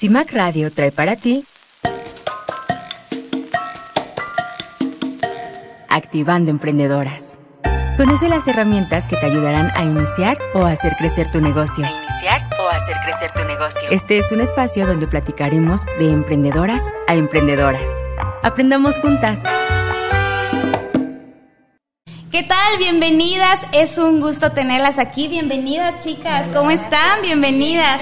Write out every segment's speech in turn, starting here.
CIMAC Radio trae para ti Activando Emprendedoras. Conoce las herramientas que te ayudarán a iniciar o hacer crecer tu negocio. A iniciar o hacer crecer tu negocio. Este es un espacio donde platicaremos de emprendedoras a emprendedoras. Aprendamos juntas. ¿Qué tal? Bienvenidas. Es un gusto tenerlas aquí. Bienvenidas, chicas. ¿Cómo están? Bienvenidas.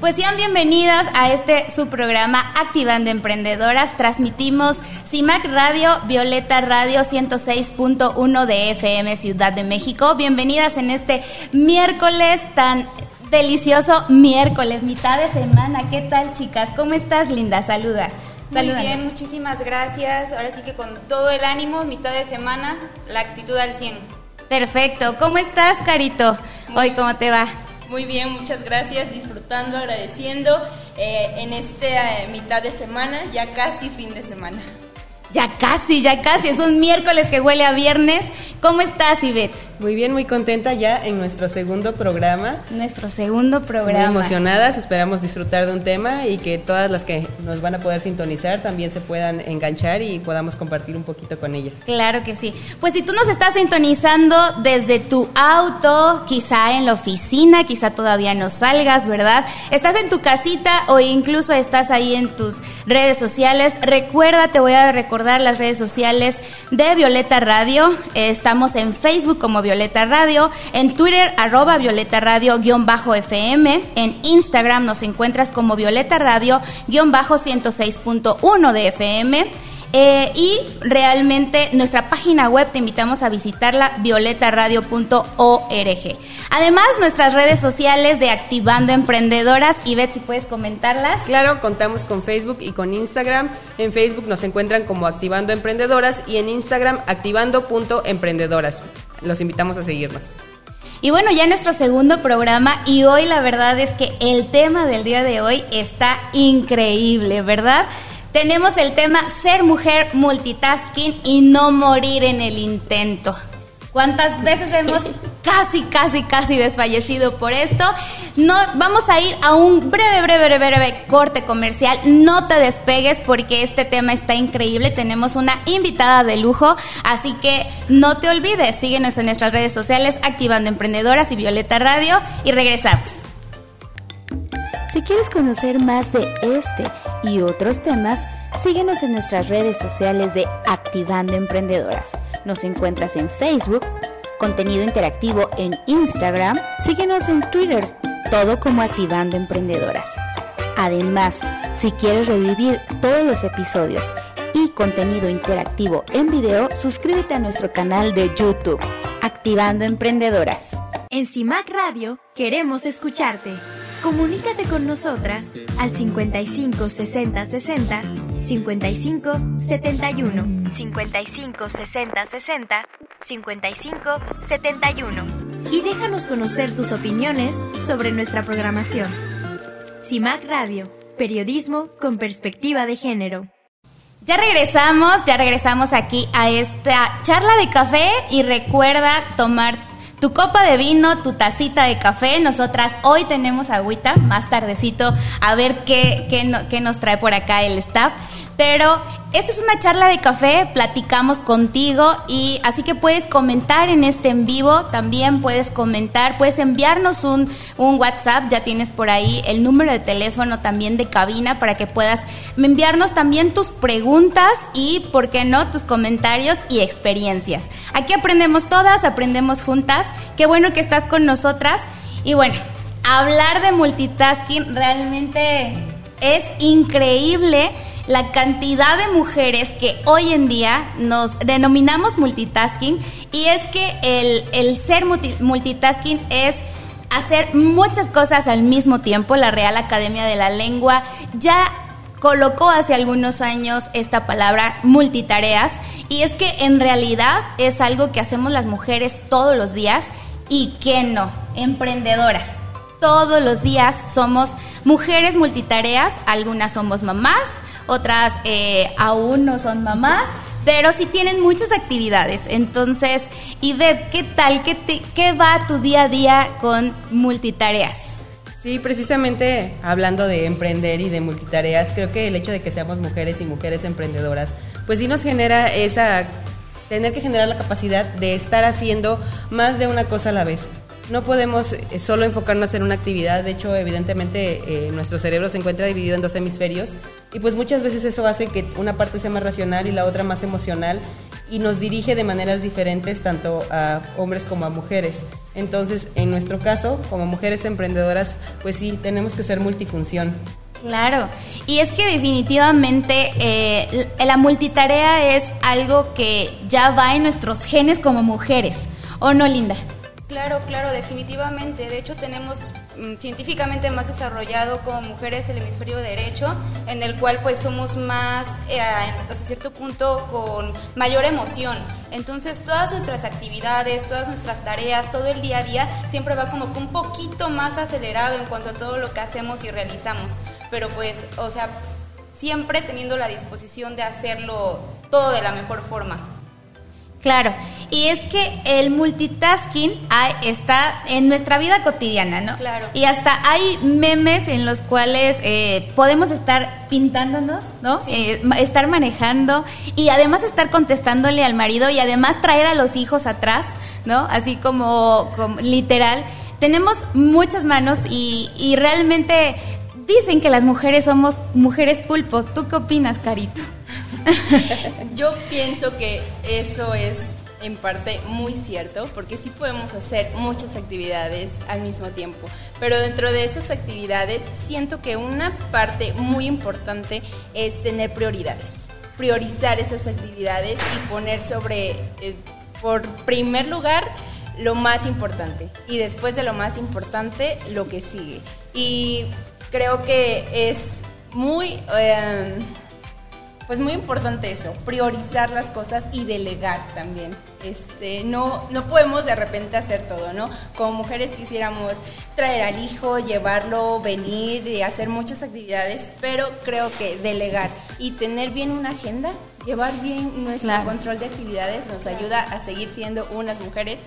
Pues sean bienvenidas a este su programa Activando Emprendedoras. Transmitimos CIMAC Radio, Violeta Radio 106.1 de FM Ciudad de México. Bienvenidas en este miércoles tan delicioso miércoles, mitad de semana. ¿Qué tal, chicas? ¿Cómo estás, Linda? Saluda. Muy bien, muchísimas gracias. Ahora sí que con todo el ánimo, mitad de semana, la actitud al 100. Perfecto. ¿Cómo estás, Carito? Hoy, ¿cómo te va? Muy bien, muchas gracias, disfrutando, agradeciendo eh, en esta eh, mitad de semana, ya casi fin de semana. Ya casi, ya casi, es un miércoles que huele a viernes. ¿Cómo estás, Ivette? Muy bien, muy contenta ya en nuestro segundo programa. Nuestro segundo programa. Muy emocionadas, esperamos disfrutar de un tema y que todas las que nos van a poder sintonizar también se puedan enganchar y podamos compartir un poquito con ellas. Claro que sí. Pues si tú nos estás sintonizando desde tu auto, quizá en la oficina, quizá todavía no salgas, ¿verdad? Estás en tu casita o incluso estás ahí en tus redes sociales. Recuerda, te voy a recordar las redes sociales de Violeta Radio. Estamos en Facebook como Violeta Radio, en Twitter arroba Violeta Radio guion bajo FM, en Instagram nos encuentras como Violeta Radio guion bajo 106.1 de FM. Eh, y realmente nuestra página web te invitamos a visitarla violetaradio.org. Además, nuestras redes sociales de Activando Emprendedoras. Y Beth, si puedes comentarlas. Claro, contamos con Facebook y con Instagram. En Facebook nos encuentran como Activando Emprendedoras y en Instagram activando.emprendedoras. Los invitamos a seguirnos. Y bueno, ya nuestro segundo programa y hoy la verdad es que el tema del día de hoy está increíble, ¿verdad? Tenemos el tema ser mujer multitasking y no morir en el intento. ¿Cuántas veces hemos casi, casi, casi desfallecido por esto? No, vamos a ir a un breve, breve, breve, breve corte comercial. No te despegues porque este tema está increíble. Tenemos una invitada de lujo, así que no te olvides. Síguenos en nuestras redes sociales, Activando Emprendedoras y Violeta Radio y regresamos. Si quieres conocer más de este y otros temas, síguenos en nuestras redes sociales de Activando Emprendedoras. Nos encuentras en Facebook, contenido interactivo en Instagram, síguenos en Twitter, todo como Activando Emprendedoras. Además, si quieres revivir todos los episodios y contenido interactivo en video, suscríbete a nuestro canal de YouTube, Activando Emprendedoras. En CIMAC Radio queremos escucharte. Comunícate con nosotras al 55 60 60 55 71 55 60 60 55 71 y déjanos conocer tus opiniones sobre nuestra programación. CIMAC Radio, periodismo con perspectiva de género. Ya regresamos, ya regresamos aquí a esta charla de café y recuerda tomar tu copa de vino, tu tacita de café. Nosotras hoy tenemos agüita, más tardecito, a ver qué, qué, qué nos trae por acá el staff. Pero esta es una charla de café, platicamos contigo y así que puedes comentar en este en vivo, también puedes comentar, puedes enviarnos un, un WhatsApp, ya tienes por ahí el número de teléfono también de cabina para que puedas enviarnos también tus preguntas y, ¿por qué no?, tus comentarios y experiencias. Aquí aprendemos todas, aprendemos juntas, qué bueno que estás con nosotras y bueno, hablar de multitasking realmente es increíble la cantidad de mujeres que hoy en día nos denominamos multitasking y es que el, el ser multitasking es hacer muchas cosas al mismo tiempo. La Real Academia de la Lengua ya colocó hace algunos años esta palabra multitareas y es que en realidad es algo que hacemos las mujeres todos los días y que no, emprendedoras. Todos los días somos mujeres multitareas, algunas somos mamás, otras eh, aún no son mamás, pero sí tienen muchas actividades. Entonces, Ivette, ¿qué tal? ¿Qué, ¿Qué va tu día a día con multitareas? Sí, precisamente hablando de emprender y de multitareas, creo que el hecho de que seamos mujeres y mujeres emprendedoras, pues sí nos genera esa, tener que generar la capacidad de estar haciendo más de una cosa a la vez. No podemos eh, solo enfocarnos en una actividad, de hecho, evidentemente eh, nuestro cerebro se encuentra dividido en dos hemisferios y pues muchas veces eso hace que una parte sea más racional y la otra más emocional y nos dirige de maneras diferentes tanto a hombres como a mujeres. Entonces, en nuestro caso, como mujeres emprendedoras, pues sí, tenemos que ser multifunción. Claro, y es que definitivamente eh, la multitarea es algo que ya va en nuestros genes como mujeres, ¿o no, Linda? Claro, claro, definitivamente. De hecho, tenemos mm, científicamente más desarrollado como mujeres el hemisferio derecho, en el cual pues somos más, eh, hasta cierto punto, con mayor emoción. Entonces, todas nuestras actividades, todas nuestras tareas, todo el día a día, siempre va como un poquito más acelerado en cuanto a todo lo que hacemos y realizamos. Pero pues, o sea, siempre teniendo la disposición de hacerlo todo de la mejor forma. Claro, y es que el multitasking está en nuestra vida cotidiana, ¿no? Claro. Y hasta hay memes en los cuales eh, podemos estar pintándonos, ¿no? Eh, estar manejando y además estar contestándole al marido y además traer a los hijos atrás, ¿no? Así como, literal. Tenemos muchas manos y, y realmente dicen que las mujeres somos mujeres pulpo. ¿Tú qué opinas, Carito? Yo pienso que eso es en parte muy cierto, porque sí podemos hacer muchas actividades al mismo tiempo, pero dentro de esas actividades siento que una parte muy importante es tener prioridades, priorizar esas actividades y poner sobre, eh, por primer lugar, lo más importante. Y después de lo más importante, lo que sigue. Y creo que es muy... Eh, pues muy importante eso, priorizar las cosas y delegar también. Este, no, no podemos de repente hacer todo, ¿no? Como mujeres quisiéramos traer al hijo, llevarlo, venir y hacer muchas actividades, pero creo que delegar y tener bien una agenda, llevar bien nuestro control de actividades nos ayuda a seguir siendo unas mujeres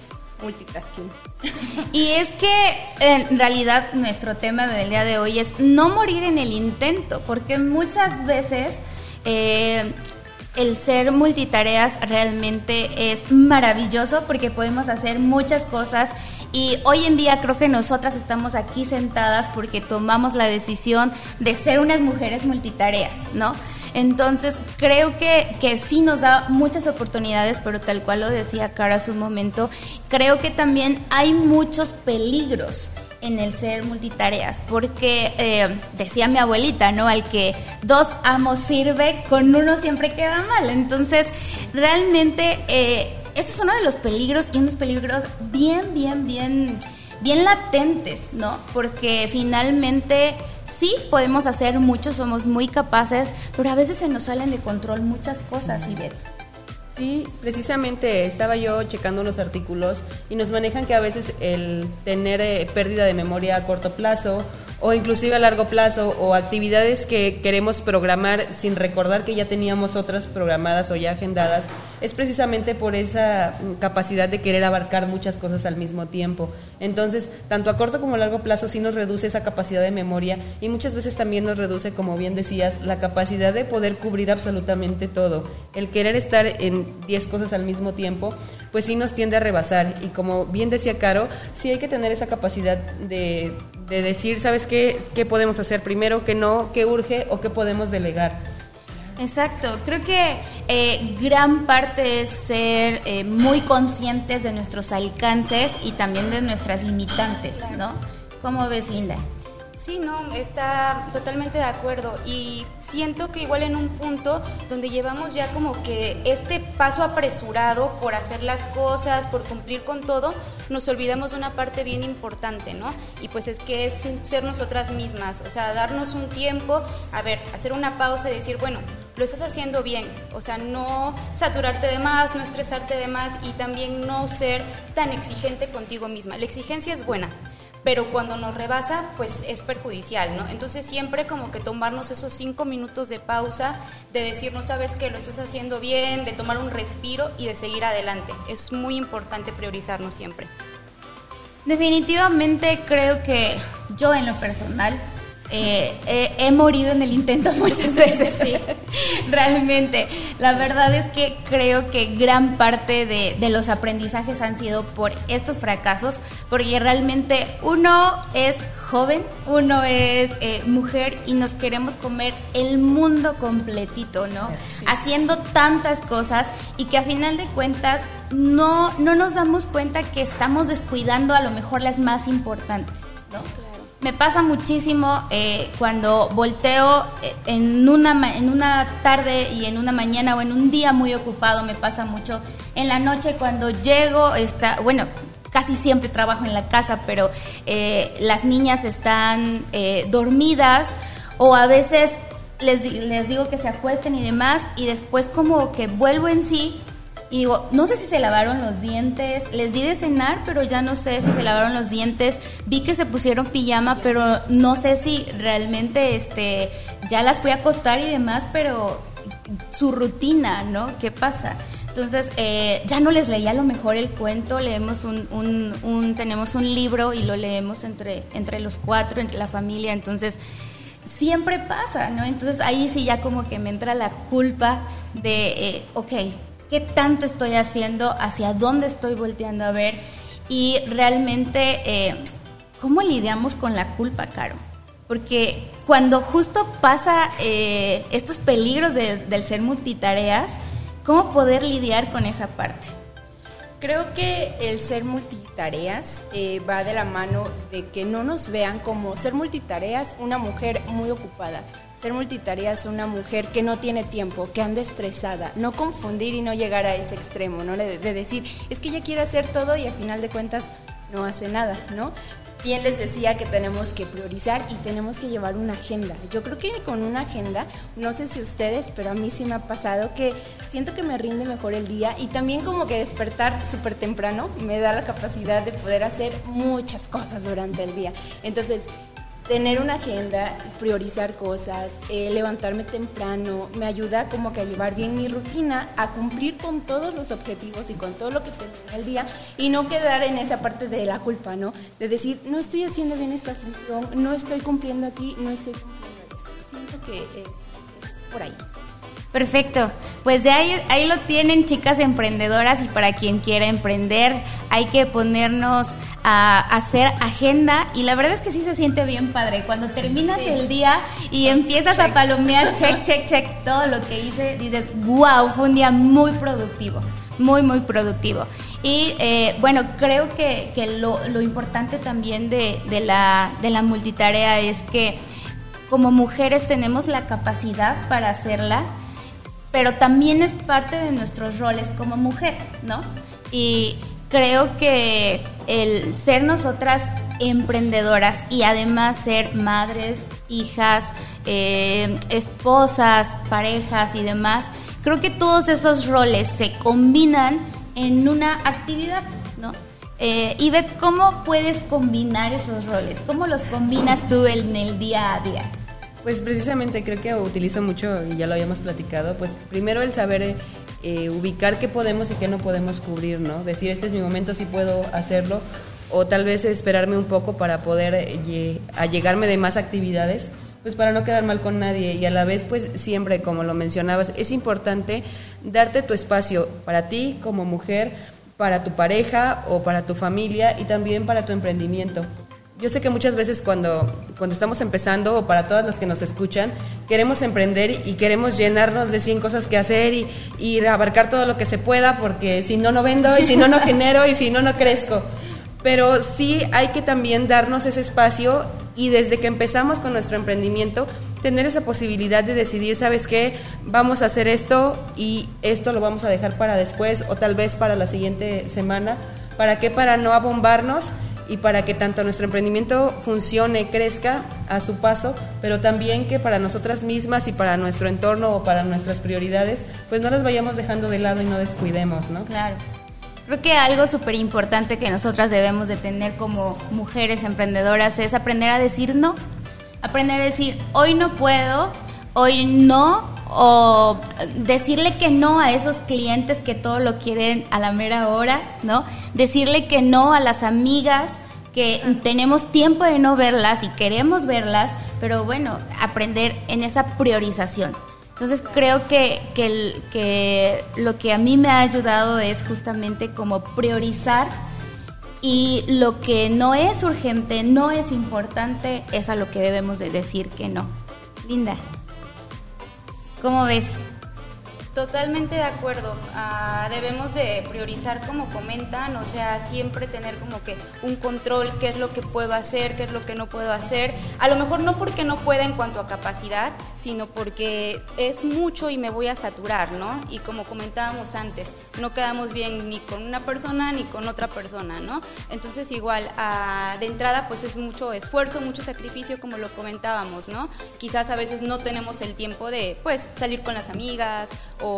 multitasking. Y es que en realidad nuestro tema del día de hoy es no morir en el intento, porque muchas veces eh, el ser multitareas realmente es maravilloso porque podemos hacer muchas cosas y hoy en día creo que nosotras estamos aquí sentadas porque tomamos la decisión de ser unas mujeres multitareas, ¿no? Entonces creo que, que sí nos da muchas oportunidades, pero tal cual lo decía Cara hace un momento, creo que también hay muchos peligros en el ser multitareas, porque eh, decía mi abuelita, ¿no? Al que dos amos sirve, con uno siempre queda mal. Entonces, realmente, eh, ese es uno de los peligros y unos peligros bien, bien, bien, bien latentes, ¿no? Porque finalmente sí podemos hacer mucho, somos muy capaces, pero a veces se nos salen de control muchas cosas, Ivette. Sí, precisamente estaba yo checando unos artículos y nos manejan que a veces el tener eh, pérdida de memoria a corto plazo o inclusive a largo plazo o actividades que queremos programar sin recordar que ya teníamos otras programadas o ya agendadas, es precisamente por esa capacidad de querer abarcar muchas cosas al mismo tiempo. Entonces, tanto a corto como a largo plazo sí nos reduce esa capacidad de memoria y muchas veces también nos reduce, como bien decías, la capacidad de poder cubrir absolutamente todo. El querer estar en 10 cosas al mismo tiempo, pues sí nos tiende a rebasar. Y como bien decía Caro, sí hay que tener esa capacidad de, de decir, ¿sabes qué? ¿Qué podemos hacer primero? ¿Qué no? ¿Qué urge? ¿O qué podemos delegar? Exacto, creo que eh, gran parte es ser eh, muy conscientes de nuestros alcances y también de nuestras limitantes, ¿no? ¿Cómo ves, Linda? Sí, no, está totalmente de acuerdo y siento que igual en un punto donde llevamos ya como que este paso apresurado por hacer las cosas, por cumplir con todo, nos olvidamos de una parte bien importante, ¿no? Y pues es que es ser nosotras mismas, o sea, darnos un tiempo, a ver, hacer una pausa y decir, bueno, lo estás haciendo bien, o sea, no saturarte de más, no estresarte de más y también no ser tan exigente contigo misma. La exigencia es buena, pero cuando nos rebasa, pues es perjudicial, ¿no? Entonces siempre como que tomarnos esos cinco minutos de pausa, de decir, no sabes que lo estás haciendo bien, de tomar un respiro y de seguir adelante. Es muy importante priorizarnos siempre. Definitivamente creo que yo en lo personal eh, eh, he morido en el intento muchas veces, sí. Realmente. La verdad es que creo que gran parte de, de, los aprendizajes han sido por estos fracasos, porque realmente uno es joven, uno es eh, mujer y nos queremos comer el mundo completito, ¿no? Haciendo tantas cosas y que a final de cuentas no, no nos damos cuenta que estamos descuidando a lo mejor las más importantes, ¿no? Me pasa muchísimo eh, cuando volteo eh, en una, en una tarde y en una mañana o en un día muy ocupado, me pasa mucho. En la noche cuando llego, está, bueno, casi siempre trabajo en la casa, pero eh, las niñas están dormidas o a veces les, les digo que se acuesten y demás y después como que vuelvo en sí y digo, no sé si se lavaron los dientes, les di de cenar, pero ya no sé si se lavaron los dientes, vi que se pusieron pijama, pero no sé si realmente este, ya las fui a acostar y demás, pero su rutina, ¿no? ¿Qué pasa? Entonces, eh, ya no les leía a lo mejor el cuento, leemos un, un, un, tenemos un libro y lo leemos entre, entre los cuatro, entre la familia, entonces siempre pasa, ¿no? Entonces ahí sí ya como que me entra la culpa de, eh, ok, qué tanto estoy haciendo, hacia dónde estoy volteando a ver y realmente eh, cómo lidiamos con la culpa, Caro. Porque cuando justo pasa eh, estos peligros del ser multitareas, ¿cómo poder lidiar con esa parte? Creo que el ser multitareas eh, va de la mano de que no nos vean como ser multitareas una mujer muy ocupada, ser multitarea es una mujer que no tiene tiempo, que anda estresada, no confundir y no llegar a ese extremo, ¿no? De, decir, es que ella quiere hacer todo y al final de cuentas no hace nada, ¿no? Bien les decía que tenemos que priorizar y tenemos que llevar una agenda. Yo creo que con una agenda, no sé si ustedes, pero a mí sí me ha pasado que siento que me rinde mejor el día y también como que despertar súper temprano me da la capacidad de poder hacer muchas cosas durante el día. Entonces, tener una agenda, priorizar cosas, eh, levantarme temprano, me ayuda como que a llevar bien mi rutina, a cumplir con todos los objetivos y con todo lo que tengo en el día y no quedar en esa parte de la culpa, ¿no? De decir, no estoy haciendo bien esta función, no estoy cumpliendo aquí, no estoy cumpliendo allá. Siento que es por ahí. Perfecto, pues de ahí, ahí lo tienen chicas emprendedoras y para quien quiera emprender hay que ponernos a hacer agenda y la verdad es que sí se siente bien padre. Cuando terminas el día y empiezas a palomear, check, check, check, todo lo que hice, dices, wow, fue un día muy productivo, muy, muy productivo. Y eh, bueno, creo que, que lo, lo, importante también de, de, la, de la multitarea es que como mujeres tenemos la capacidad para hacerla pero también es parte de nuestros roles como mujer, ¿no? Y creo que el ser nosotras emprendedoras y además ser madres, hijas, eh, esposas, parejas y demás, creo que todos esos roles se combinan en una actividad, ¿no? Eh, ve cómo puedes combinar esos roles, cómo los combinas tú en el día a día. Pues precisamente creo que utilizo mucho, y ya lo habíamos platicado, pues primero el saber eh, ubicar qué podemos y qué no podemos cubrir, ¿no? Decir, este es mi momento, sí puedo hacerlo, o tal vez esperarme un poco para poder eh, allegarme de más actividades, pues para no quedar mal con nadie y a la vez pues siempre, como lo mencionabas, es importante darte tu espacio para ti como mujer, para tu pareja o para tu familia y también para tu emprendimiento yo sé que muchas veces cuando, cuando estamos empezando, o para todas las que nos escuchan, queremos emprender y queremos llenarnos de 100 cosas que hacer y, y abarcar todo lo que se pueda, porque si no, no vendo, y si no, no genero, y si no, no crezco. Pero sí hay que también darnos ese espacio y desde que empezamos con nuestro emprendimiento, tener esa posibilidad de decidir, ¿sabes qué? Vamos a hacer esto y esto lo vamos a dejar para después o tal vez para la siguiente semana. ¿Para qué? Para no abombarnos y para que tanto nuestro emprendimiento funcione, crezca a su paso, pero también que para nosotras mismas y para nuestro entorno o para nuestras prioridades, pues no las vayamos dejando de lado y no descuidemos, ¿no? Claro. Creo que algo súper importante que nosotras debemos de tener como mujeres emprendedoras es aprender a decir no. Aprender a decir, hoy no puedo, hoy no, o decirle que no a esos clientes que todo lo quieren a la mera hora, ¿no? Decirle que no a las amigas que tenemos tiempo de no verlas y queremos verlas, pero bueno, aprender en esa priorización. Entonces creo que, que, que lo que a mí me ha ayudado es justamente como priorizar y lo que no es urgente, no es importante, es a lo que debemos de decir que no. Linda, ¿cómo ves? Totalmente de acuerdo. Ah, debemos de priorizar como comentan, o sea, siempre tener como que un control, qué es lo que puedo hacer, qué es lo que no puedo hacer. A lo mejor no porque no pueda en cuanto a capacidad, sino porque es mucho y me voy a saturar, ¿no? Y como comentábamos antes, no quedamos bien ni con una persona ni con otra persona, ¿no? Entonces igual, ah, de entrada pues es mucho esfuerzo, mucho sacrificio, como lo comentábamos, ¿no? Quizás a veces no tenemos el tiempo de pues salir con las amigas o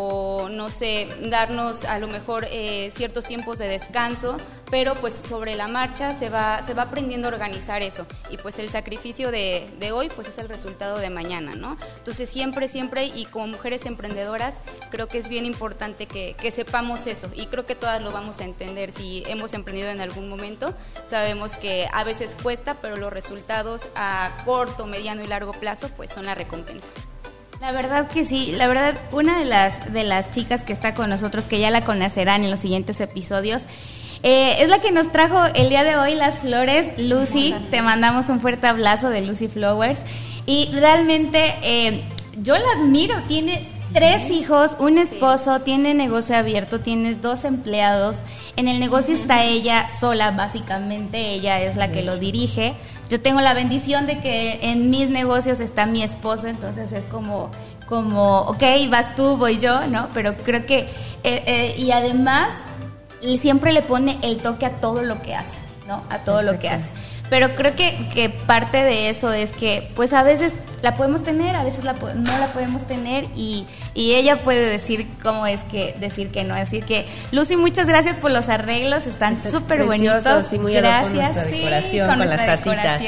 no sé, darnos a lo mejor eh, ciertos tiempos de descanso, pero pues sobre la marcha se va, se va aprendiendo a organizar eso y pues el sacrificio de, de hoy pues es el resultado de mañana, ¿no? Entonces siempre, siempre y como mujeres emprendedoras creo que es bien importante que, que sepamos eso y creo que todas lo vamos a entender si hemos emprendido en algún momento, sabemos que a veces cuesta, pero los resultados a corto, mediano y largo plazo pues son la recompensa. La verdad que sí, la verdad una de las de las chicas que está con nosotros que ya la conocerán en los siguientes episodios eh, es la que nos trajo el día de hoy las flores, Lucy. Te mandamos un fuerte abrazo de Lucy Flowers y realmente eh, yo la admiro. Tiene tres hijos, un esposo, tiene negocio abierto, tiene dos empleados. En el negocio está ella sola, básicamente. Ella es la que lo dirige yo tengo la bendición de que en mis negocios está mi esposo, entonces es como, como, ok, vas tú, voy yo, ¿no? Pero creo que, eh, eh, y además, siempre le pone el toque a todo lo que hace, ¿no? A todo lo que hace. Pero creo que, que, parte de eso es que, pues a veces la podemos tener, a veces la, no la podemos tener y, y, ella puede decir cómo es que decir que no. Así que, Lucy, muchas gracias por los arreglos, están súper bonitos. Y muy gracias. Con nuestra decoración, con, las tacitas.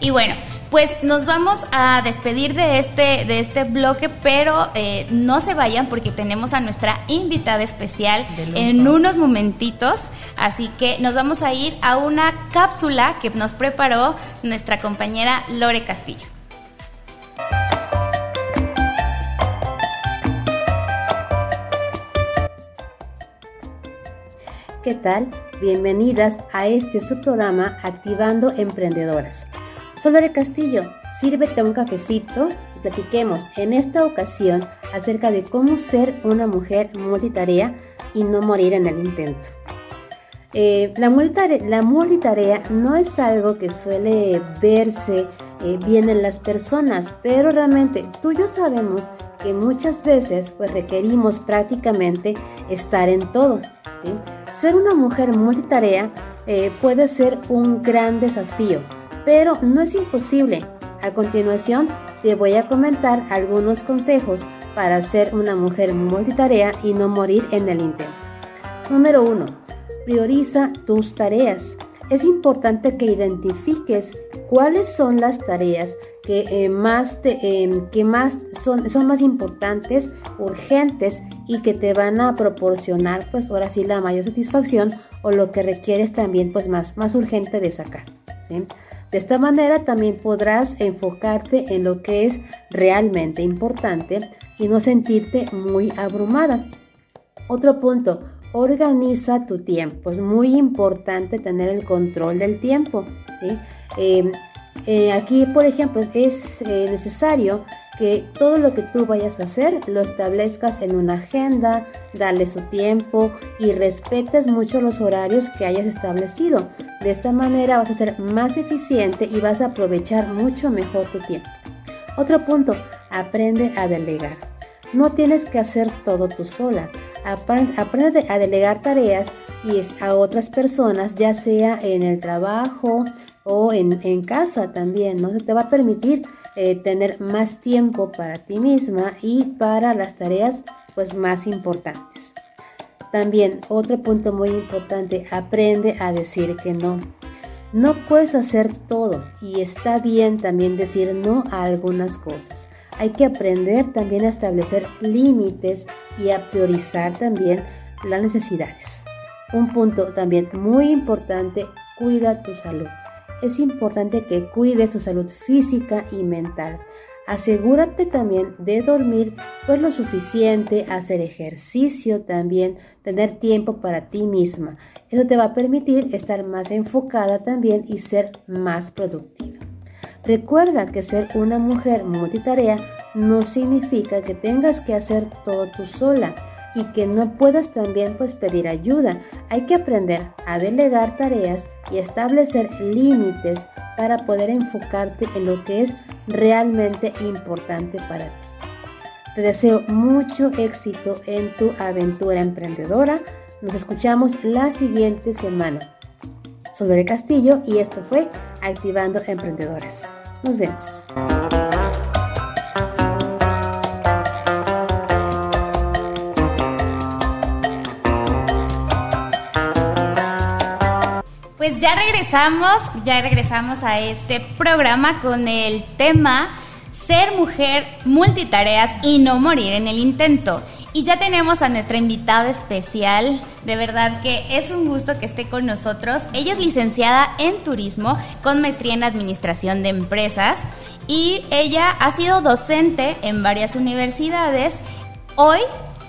Y bueno, pues nos vamos a despedir de este, de este bloque, pero eh, no se vayan porque tenemos a nuestra invitada especial en unos momentitos. Así que nos vamos a ir a una cápsula que nos preparó nuestra compañera Lore Castillo. ¿Qué tal? Bienvenidas a este su programa Activando Emprendedoras. Soy Castillo, sírvete un cafecito y platiquemos en esta ocasión acerca de cómo ser una mujer multitarea y no morir en el intento. Eh, la, multitarea, la, no es algo que suele verse eh, bien en las personas, pero realmente tú y yo sabemos que muchas veces pues requerimos prácticamente estar en todo. Ser una mujer multitarea eh, puede ser un gran desafío, pero no es imposible. A continuación, te voy a comentar algunos consejos para ser una mujer multitarea y no morir en el intento. Número 1. Prioriza tus tareas. Es importante que identifiques cuáles son las tareas que, eh, más, em, que más son, son más importantes, urgentes y que te van a proporcionar pues ahora sí la mayor satisfacción o lo que requieres también pues más, más urgente de sacar. ¿sí? De esta manera también podrás enfocarte en lo que es realmente importante y no sentirte muy abrumada. Otro punto, organiza tu tiempo. Es muy importante tener el control del tiempo. Eh, eh, aquí, por ejemplo, es eh, necesario que todo lo que tú vayas a hacer lo establezcas en una agenda, darle su tiempo y respetes mucho los horarios que hayas establecido. De esta manera vas a ser más eficiente y vas a aprovechar mucho mejor tu tiempo. Otro punto, aprende a delegar. No tienes que hacer todo tú sola. Aprende a delegar tareas y a otras personas, ya sea en el trabajo o en, en casa también. ¿no? Se te va a permitir eh, tener más tiempo para ti misma y para las tareas pues más importantes. También otro punto muy importante, aprende a decir que no. No puedes hacer todo y está bien también decir no a algunas cosas. Hay que aprender también a establecer límites y a priorizar también las necesidades. Un punto también muy importante, cuida tu salud. Es importante que cuides tu salud física y mental. Asegúrate también de dormir pues lo suficiente, hacer ejercicio también, tener tiempo para ti misma. Eso te va a permitir estar más enfocada también y ser más productiva. Recuerda que ser una mujer multitarea no significa que tengas que hacer todo tú sola y que no puedas también pues pedir ayuda. Hay que aprender a delegar tareas y establecer límites para poder enfocarte en lo que es realmente importante para ti. Te deseo mucho éxito en tu aventura emprendedora. Nos escuchamos la siguiente semana. Soy Dore Castillo y esto fue Activando Emprendedoras. Nos vemos. Pues ya regresamos, ya regresamos a este programa con el tema ser mujer multitareas y no morir en el intento. Y ya tenemos a nuestra invitada especial, de verdad que es un gusto que esté con nosotros. Ella es licenciada en turismo con maestría en administración de empresas y ella ha sido docente en varias universidades. Hoy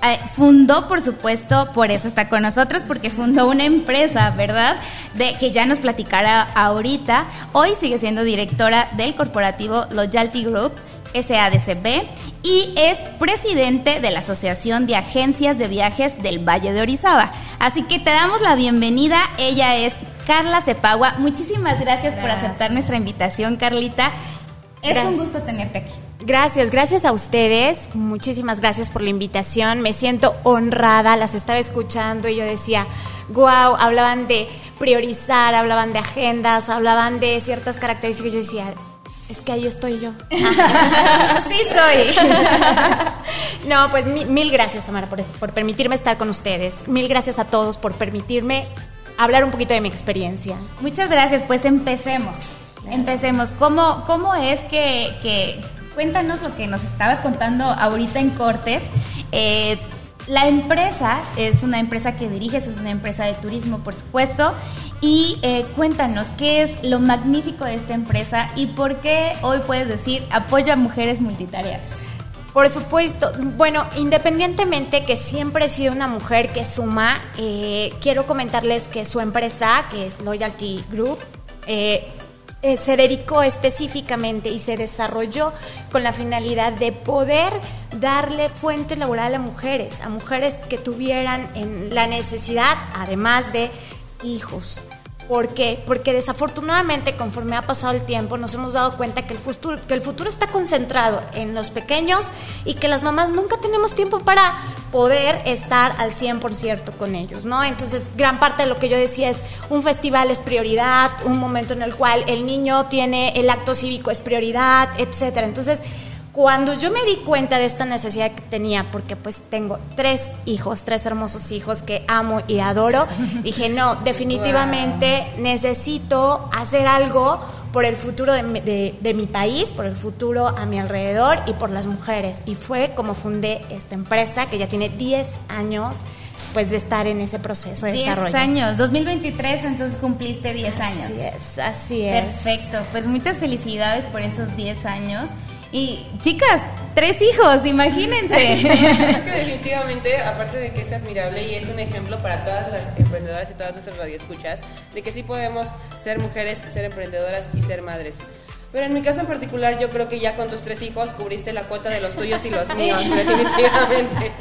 eh, fundó, por supuesto, por eso está con nosotros, porque fundó una empresa, ¿verdad? De que ya nos platicará ahorita. Hoy sigue siendo directora del corporativo Loyalty Group, SADCB, y es presidente de la Asociación de Agencias de Viajes del Valle de Orizaba. Así que te damos la bienvenida. Ella es Carla Cepagua. Muchísimas gracias, por aceptar nuestra invitación, Carlita. Es un gusto tenerte aquí. Gracias, gracias a ustedes. Muchísimas gracias por la invitación. Me siento honrada. Las estaba escuchando y yo decía, wow, hablaban de priorizar, hablaban de agendas, hablaban de ciertas características. Yo decía, es que ahí estoy yo. sí soy. no, pues mil, gracias, Tamara, por, por permitirme estar con ustedes. Mil gracias a todos por permitirme hablar un poquito de mi experiencia. Muchas gracias. Pues empecemos. Empecemos. ¿Cómo, cómo es que, que, Cuéntanos lo que nos estabas contando ahorita en Cortes. Eh, la empresa es una empresa que diriges, es una empresa de turismo, por supuesto. Y eh, cuéntanos qué es lo magnífico de esta empresa y por qué hoy puedes decir apoyo a mujeres multitareas. Por supuesto, bueno, independientemente que siempre he sido una mujer que suma, eh, quiero comentarles que su empresa, que es Loyalty Group, eh, eh, se dedicó específicamente y se desarrolló con la finalidad de poder darle fuente laboral a mujeres, a mujeres que tuvieran en la necesidad, además de hijos, ¿Por qué? Porque desafortunadamente conforme ha pasado el tiempo nos hemos dado cuenta que el futuro, que el futuro está concentrado en los pequeños y que las mamás nunca tenemos tiempo para poder estar al 100% con ellos, ¿no? Entonces, gran parte de lo que yo decía es un festival es prioridad, un momento en el cual el niño tiene el acto cívico es prioridad, etcétera. Entonces, cuando yo me di cuenta de esta necesidad que tenía, porque pues tengo tres hijos, tres hermosos hijos que amo y adoro, dije, no, definitivamente necesito hacer algo por el futuro de, de, mi país, por el futuro a mi alrededor y por las mujeres. Y fue como fundé esta empresa que ya tiene 10 años pues de estar en ese proceso de 10 desarrollo. 10 años, 2023 entonces cumpliste 10 años. Así es, así es. Perfecto, pues muchas felicidades por esos 10 años. Y chicas, tres hijos, imagínense. que definitivamente, aparte de que es admirable y es un ejemplo para todas las emprendedoras y todas nuestras radioescuchas, de que sí podemos ser mujeres, ser emprendedoras y ser madres. Pero en mi caso en particular, yo creo que ya con tus tres hijos cubriste la cuota de los tuyos y los míos, definitivamente.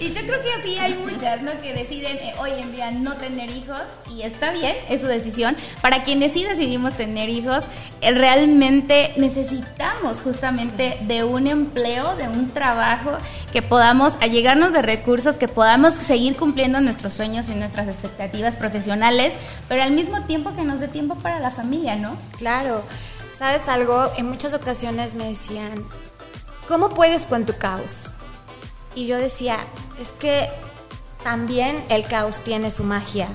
Y yo creo que así hay muchas, ¿no? Que deciden eh, hoy en día no tener hijos y está bien, es su decisión. Para quienes sí decidimos tener hijos, eh, realmente necesitamos justamente de un empleo, de un trabajo que podamos allegarnos de recursos, que podamos seguir cumpliendo nuestros sueños y nuestras expectativas profesionales, pero al mismo tiempo que nos dé tiempo para la familia, ¿no? Claro. ¿Sabes algo? En muchas ocasiones me decían, ¿cómo puedes con tu caos? Y yo decía, es que también el caos tiene su magia.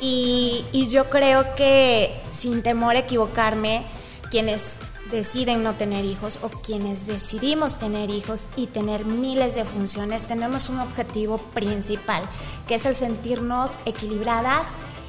Y, yo creo que sin temor a equivocarme, quienes deciden no tener hijos o quienes decidimos tener hijos y tener miles de funciones, tenemos un objetivo principal, que es el sentirnos equilibradas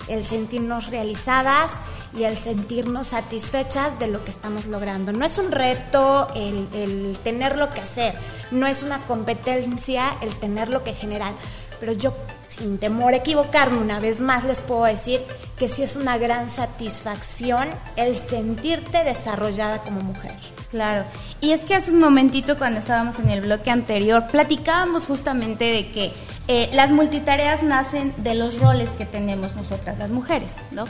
el sentirnos realizadas y el sentirnos satisfechas de lo que estamos logrando. No es un reto el, el tener lo que hacer, no es una competencia el tener lo que generar, pero yo sin temor a equivocarme una vez más les puedo decir que sí es una gran satisfacción el sentirte desarrollada como mujer. Claro. Y es que hace un momentito cuando estábamos en el bloque anterior, platicábamos justamente de que eh, las multitareas nacen de los roles que tenemos nosotras las mujeres, ¿no?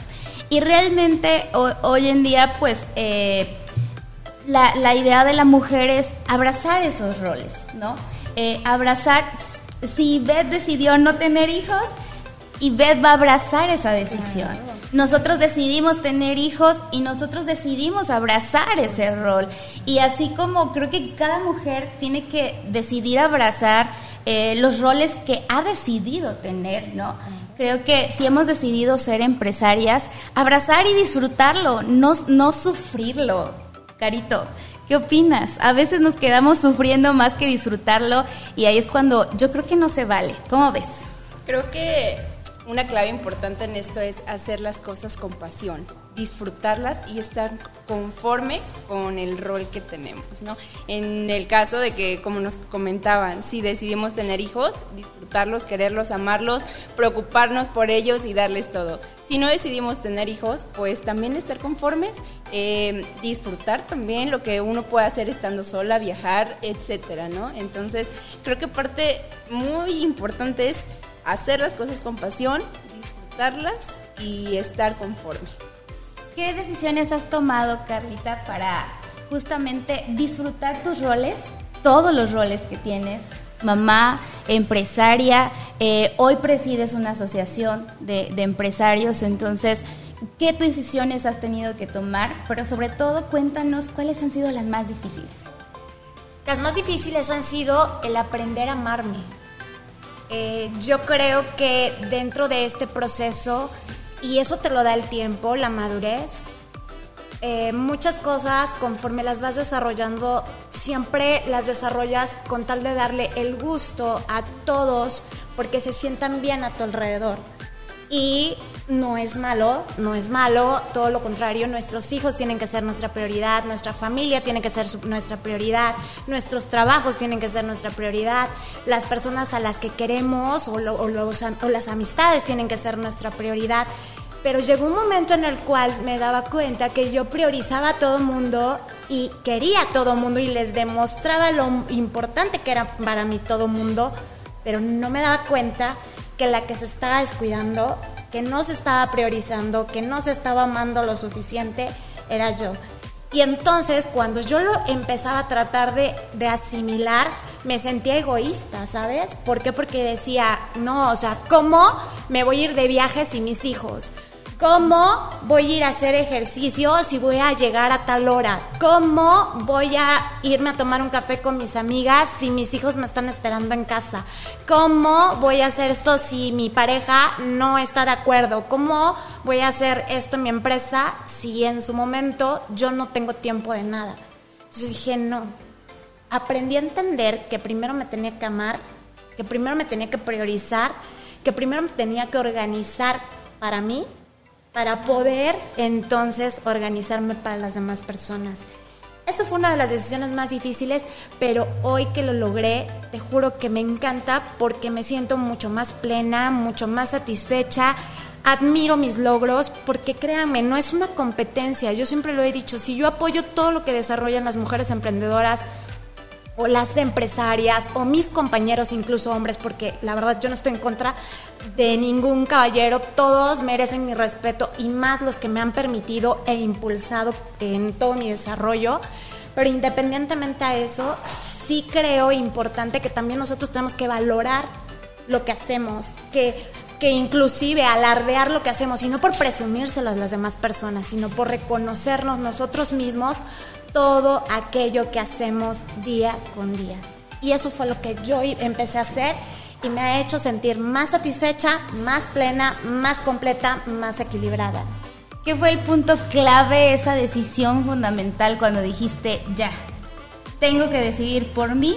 Y realmente hoy en día, pues, eh, la, la, idea de la mujer es abrazar esos roles, ¿no? Eh, abrazar, si Beth decidió no tener hijos, y Beth va a abrazar esa decisión. Nosotros decidimos tener hijos y nosotros decidimos abrazar ese rol. Y así como creo que cada mujer tiene que decidir abrazar eh, los roles que ha decidido tener, ¿no? Creo que si hemos decidido ser empresarias, abrazar y disfrutarlo, no, no sufrirlo. Carito, ¿Qué opinas? A veces nos quedamos sufriendo más que disfrutarlo y ahí es cuando yo creo que no se vale. ¿Cómo ves? Creo que una clave importante en esto es hacer las cosas con pasión, disfrutarlas y estar conforme con el rol que tenemos, ¿no? En el caso de que, como nos comentaban, si decidimos tener hijos, disfrutarlos, quererlos, amarlos, preocuparnos por ellos y darles todo. Si no decidimos tener hijos, pues también estar conformes, eh, disfrutar también lo que uno puede hacer estando sola, viajar, etcétera, ¿no? Entonces, creo que parte muy importante es hacer las cosas con pasión, disfrutarlas y estar conforme. ¿Qué decisiones has tomado, Carlita, para justamente disfrutar tus roles, todos los roles que tienes? Mamá, empresaria, eh, hoy presides una asociación de, de empresarios, entonces, ¿qué decisiones has tenido que tomar? Pero sobre todo, cuéntanos cuáles han sido las más difíciles. Las más difíciles han sido el aprender a amarme, eh, yo creo que dentro de este proceso, y eso te lo da el tiempo, la madurez, eh, muchas cosas conforme las vas desarrollando, siempre las desarrollas con tal de darle el gusto a todos porque se sientan bien a tu alrededor. Y no es malo, no es malo, todo lo contrario, nuestros hijos tienen que ser nuestra prioridad, nuestra familia tiene que ser nuestra prioridad, nuestros trabajos tienen que ser nuestra prioridad, las personas a las que queremos o, o las amistades tienen que ser nuestra prioridad. Pero llegó un momento en el cual me daba cuenta que yo priorizaba a todo mundo y quería a todo mundo y les demostraba lo importante que era para mí todo mundo, pero no me daba cuenta que la que se estaba descuidando, que no se estaba priorizando, que no se estaba amando lo suficiente, era yo. Y entonces cuando yo lo empezaba a tratar de, de, asimilar, me sentía egoísta, ¿sabes? ¿Por qué? Porque decía, no, o sea, ¿cómo me voy a ir de viaje sin mis hijos? ¿Cómo voy a ir a hacer ejercicio si voy a llegar a tal hora? ¿Cómo voy a irme a tomar un café con mis amigas si mis hijos me están esperando en casa? ¿Cómo voy a hacer esto si mi pareja no está de acuerdo? ¿Cómo voy a hacer esto en mi empresa si en su momento yo no tengo tiempo de nada? Entonces dije, no. Aprendí a entender que primero me tenía que amar, que primero me tenía que priorizar, que primero me tenía que organizar para mí para poder entonces organizarme para las demás personas. Eso fue una de las decisiones más difíciles, pero hoy que lo logré, te juro que me encanta porque me siento mucho más plena, mucho más satisfecha. Admiro mis logros porque créanme, no es una competencia. Yo siempre lo he dicho, si yo apoyo todo lo que desarrollan las mujeres emprendedoras, o las empresarias o mis compañeros, incluso hombres, porque la verdad yo no estoy en contra de ningún caballero, todos merecen mi respeto y más los que me han permitido e impulsado en todo mi desarrollo. Pero independientemente a eso, sí creo importante que también nosotros tenemos que valorar lo que hacemos, que, que inclusive alardear lo que hacemos, y no por presumírselo a las demás personas, sino por reconocernos nosotros mismos todo aquello que hacemos día con día. Y eso fue lo que yo empecé a hacer y me ha hecho sentir más satisfecha, más plena, más completa, más equilibrada. ¿Qué fue el punto clave, esa decisión fundamental cuando dijiste, ya, tengo que decidir por mí,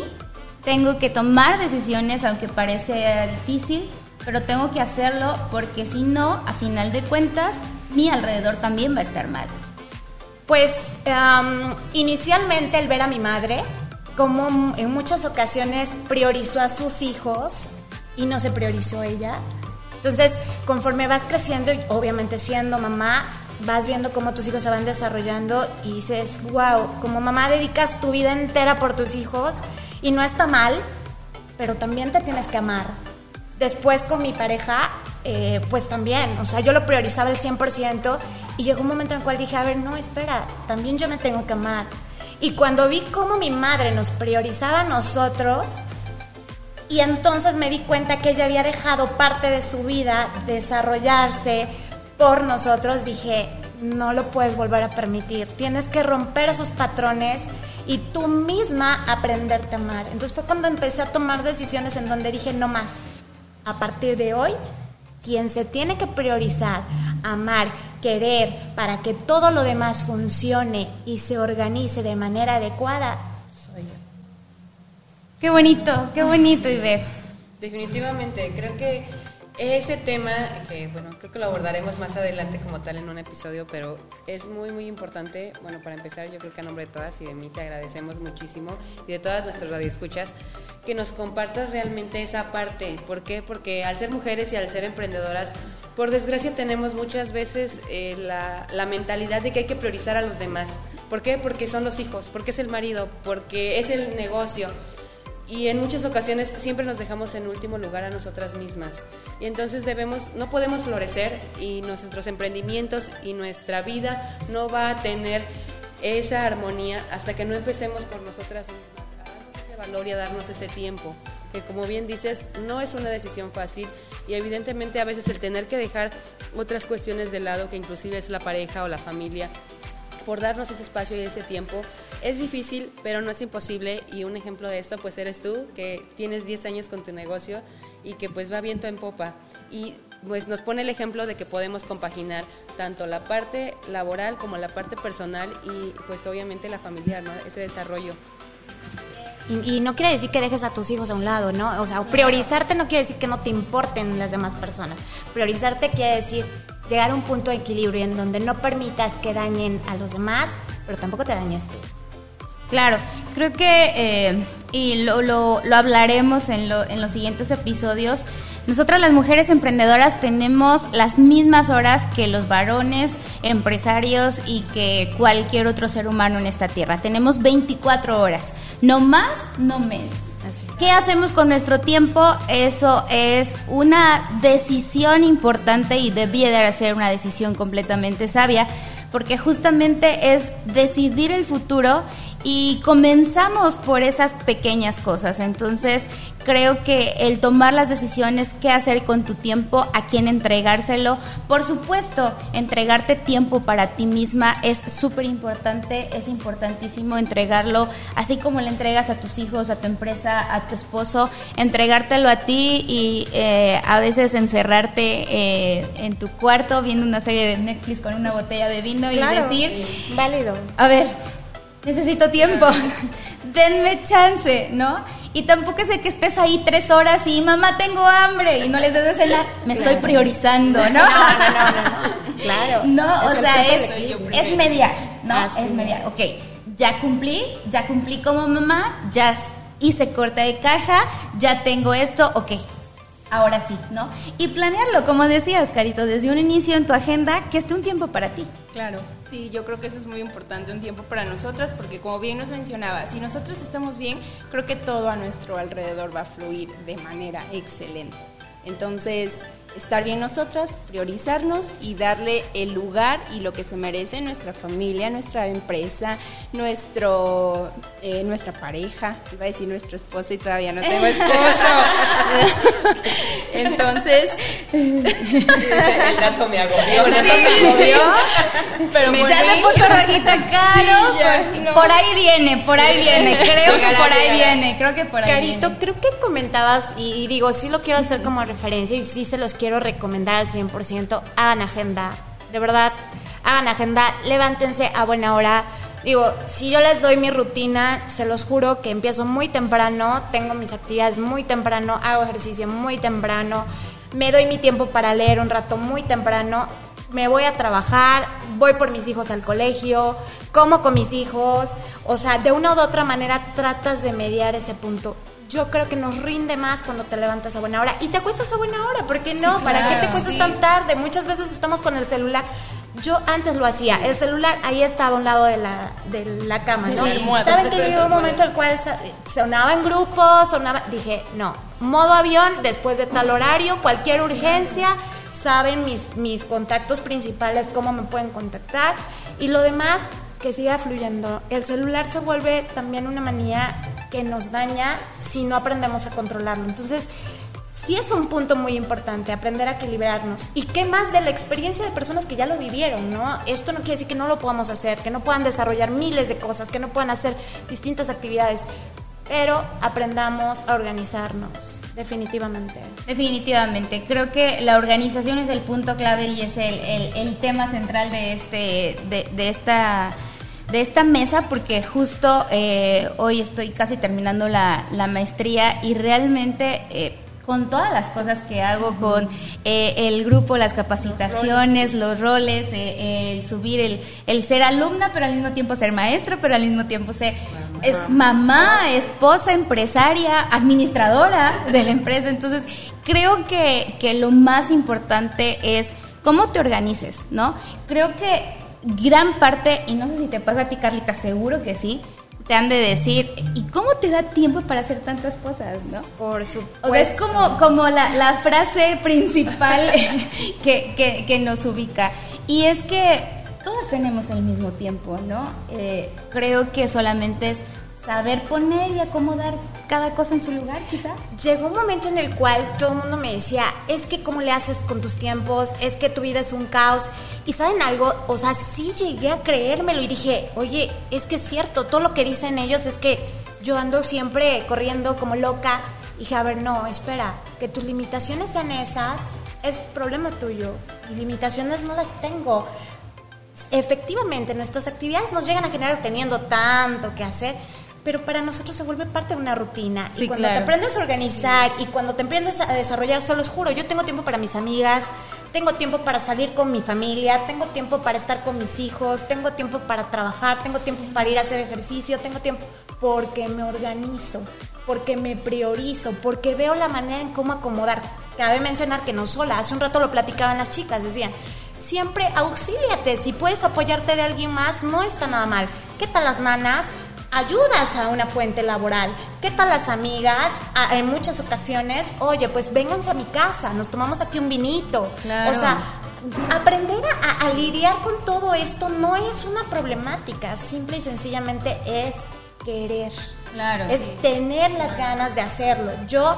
tengo que tomar decisiones, aunque parece difícil, pero tengo que hacerlo porque si no, a final de cuentas, mi alrededor también va a estar mal. Pues inicialmente el ver a mi madre, como en muchas ocasiones priorizó a sus hijos y no se priorizó ella. Entonces, conforme vas creciendo obviamente siendo mamá, vas viendo cómo tus hijos se van desarrollando y dices, wow, como mamá dedicas tu vida entera por tus hijos y no está mal, pero también te tienes que amar. Después con mi pareja, eh, pues también, o sea, yo lo priorizaba el 100% y llegó un momento en el cual dije, a ver, no, espera, también yo me tengo que amar. Y cuando vi cómo mi madre nos priorizaba a nosotros, y entonces me di cuenta que ella había dejado parte de su vida desarrollarse por nosotros, dije, no lo puedes volver a permitir, tienes que romper esos patrones y tú misma aprenderte a amar. Entonces fue cuando empecé a tomar decisiones en donde dije, no más, a partir de hoy, quien se tiene que priorizar, amar, querer, para que todo lo demás funcione y se organice de manera adecuada, soy yo. Qué bonito, qué bonito, Iber. Definitivamente, creo que ese tema, que bueno, creo que lo abordaremos más adelante como tal en un episodio, pero es muy, muy importante. Bueno, para empezar, yo creo que a nombre de todas y de mí te agradecemos muchísimo y de todas nuestras radioescuchas que nos compartas realmente esa parte. ¿Por qué? Porque al ser mujeres y al ser emprendedoras, por desgracia tenemos muchas veces eh, la, la mentalidad de que hay que priorizar a los demás. ¿Por qué? Porque son los hijos, porque es el marido, porque es el negocio y en muchas ocasiones siempre nos dejamos en último lugar a nosotras mismas. Y entonces debemos, no podemos florecer y nuestros emprendimientos y nuestra vida no va a tener esa armonía hasta que no empecemos por nosotras mismas, a darnos ese valor y a darnos ese tiempo, que como bien dices, no es una decisión fácil y evidentemente a veces el tener que dejar otras cuestiones de lado, que inclusive es la pareja o la familia, por darnos ese espacio y ese tiempo. Es difícil, pero no es imposible y un ejemplo de esto pues eres tú, que tienes 10 años con tu negocio y que pues va viento en popa. Y pues nos pone el ejemplo de que podemos compaginar tanto la parte laboral como la parte personal y pues obviamente la familiar, ¿no? Ese desarrollo. Y, y no quiere decir que dejes a tus hijos a un lado, ¿no? O sea, priorizarte no quiere decir que no te importen las demás personas. Priorizarte quiere decir llegar a un punto de equilibrio en donde no permitas que dañen a los demás, pero tampoco te dañes tú. Claro, creo que, eh, y lo, lo, lo hablaremos en, lo- en los siguientes episodios, nosotras las mujeres emprendedoras tenemos las mismas horas que los varones empresarios y que cualquier otro ser humano en esta tierra. Tenemos 24 horas, no más, no menos. ¿Qué hacemos con nuestro tiempo? Eso es una decisión importante y debiera de ser una decisión completamente sabia, porque justamente es decidir el futuro y comenzamos por esas pequeñas cosas. Entonces, creo que el tomar las decisiones, qué hacer con tu tiempo, a quién entregárselo, por supuesto, entregarte tiempo para ti misma es súper importante, es importantísimo entregarlo, así como le entregas a tus hijos, a tu empresa, a tu esposo, entregártelo a ti y eh, a veces encerrarte eh, en tu cuarto viendo una serie de Netflix con una botella de vino y decir, válido. a ver, necesito tiempo, denme chance, ¿no? Y tampoco es de que estés ahí tres horas y mamá tengo hambre y no les des de cenar, me estoy priorizando, ¿no? No, no, no. Claro. No, o sea, es, es mediar, ¿no? Así es mediar, ok, ya cumplí, ya cumplí como mamá, ya hice corte de caja, ya tengo esto, ok, ahora sí, ¿no? Y planearlo, como decías, Carito, desde un inicio en tu agenda, que esté un tiempo para ti. Claro, sí, yo creo que eso es muy importante, un tiempo para nosotras, porque como bien nos mencionaba, si nosotros estamos bien, creo que todo a nuestro alrededor va a fluir de manera excelente. Entonces, estar bien nosotras, priorizarnos y darle el lugar y lo que se merece nuestra familia, nuestra empresa, nuestro, eh, nuestra pareja, iba a decir nuestro esposo y todavía no tengo esposo. Entonces, El dato me agobió. el dato me agobió, pero Me ya se puso rojita caro. Sí, ya, por, no. por ahí viene, por ahí viene. Creo que por ahí viene. Creo que por ahí Carito, viene. creo que comentabas, y, y digo, sí lo quiero hacer como referencia y sí se los quiero recomendar al 100%, hagan agenda, de verdad, hagan agenda, levántense a buena hora. Digo, si yo les doy mi rutina, se los juro que empiezo muy temprano, tengo mis actividades muy temprano, hago ejercicio muy temprano, me doy mi tiempo para leer un rato muy temprano, me voy a trabajar, voy por mis hijos al colegio, como con mis hijos, o sea, de una u otra manera tratas de mediar ese punto. Yo creo que nos rinde más cuando te levantas a buena hora y te acuestas a buena hora, ¿por qué no? ¿Para qué te acuestas tan tarde? Muchas veces estamos con el celular. Yo antes lo hacía, el celular ahí estaba a un lado de la, de la cama, ¿no? ¿Saben que llegó un momento en el cual sonaba en grupo, sonaba, dije, no, modo avión, después de tal horario, cualquier urgencia, saben mis, mis contactos principales, cómo me pueden contactar y lo demás que siga fluyendo. El celular se vuelve también una manía que nos daña si no aprendemos a controlarlo. Entonces, sí es un punto muy importante, aprender a equilibrarnos. ¿Y qué más de la experiencia de personas que ya lo vivieron, no? Esto no quiere decir que no lo podamos hacer, que no puedan desarrollar miles de cosas, que no puedan hacer distintas actividades pero aprendamos a organizarnos, definitivamente. Definitivamente, creo que la organización es el punto clave y es el, tema central de, este, de, esta de esta mesa porque justo eh, hoy estoy casi terminando la, maestría y realmente eh, con todas las cosas que hago, con eh, el grupo, las capacitaciones, los roles, eh, el subir, el, el, ser alumna, pero al mismo tiempo ser maestra, pero al mismo tiempo ser es mamá, esposa, empresaria, administradora de la empresa. Entonces, creo que, que lo más importante es cómo te organices, ¿no? Creo que gran parte, y no sé si te pasa a ti, Carlita, seguro que sí, te han de decir, ¿y cómo te da tiempo para hacer tantas cosas, no? Por supuesto. O es como, como la, frase principal que, que, nos ubica. Y es que todas tenemos el mismo tiempo, ¿no? Eh, creo que solamente es saber poner y acomodar cada cosa en su lugar, quizá. Llegó un momento en el cual todo el mundo me decía, es que cómo le haces con tus tiempos, es que tu vida es un caos. Y saben algo, o sea, sí llegué a creérmelo y dije, oye, es que es cierto, todo lo que dicen ellos es que yo ando siempre corriendo como loca. Dije, a ver, no, espera, que tus limitaciones sean esas es problema tuyo. Y limitaciones no las tengo efectivamente nuestras actividades nos llegan a generar teniendo tanto que hacer, pero para nosotros se vuelve parte de una rutina. y cuando te aprendes a organizar y cuando te empiezas a desarrollar, se los juro, yo tengo tiempo para mis amigas, tengo tiempo para salir con mi familia, tengo tiempo para estar con mis hijos, tengo tiempo para trabajar, tengo tiempo para ir a hacer ejercicio, tengo tiempo porque me organizo, porque me priorizo, porque veo la manera en cómo acomodar. Cabe mencionar que no sola, hace un rato lo platicaban las chicas, decían, siempre auxíliate, si puedes apoyarte de alguien más, no está nada mal. ¿Qué tal las nanas? Ayudas a una fuente laboral. ¿Qué tal las amigas? en muchas ocasiones, oye, pues vénganse a mi casa, nos tomamos aquí un vinito. O sea, aprender a, lidiar con todo esto no es una problemática, simple y sencillamente es querer. Claro. Es tener las ganas de hacerlo. Yo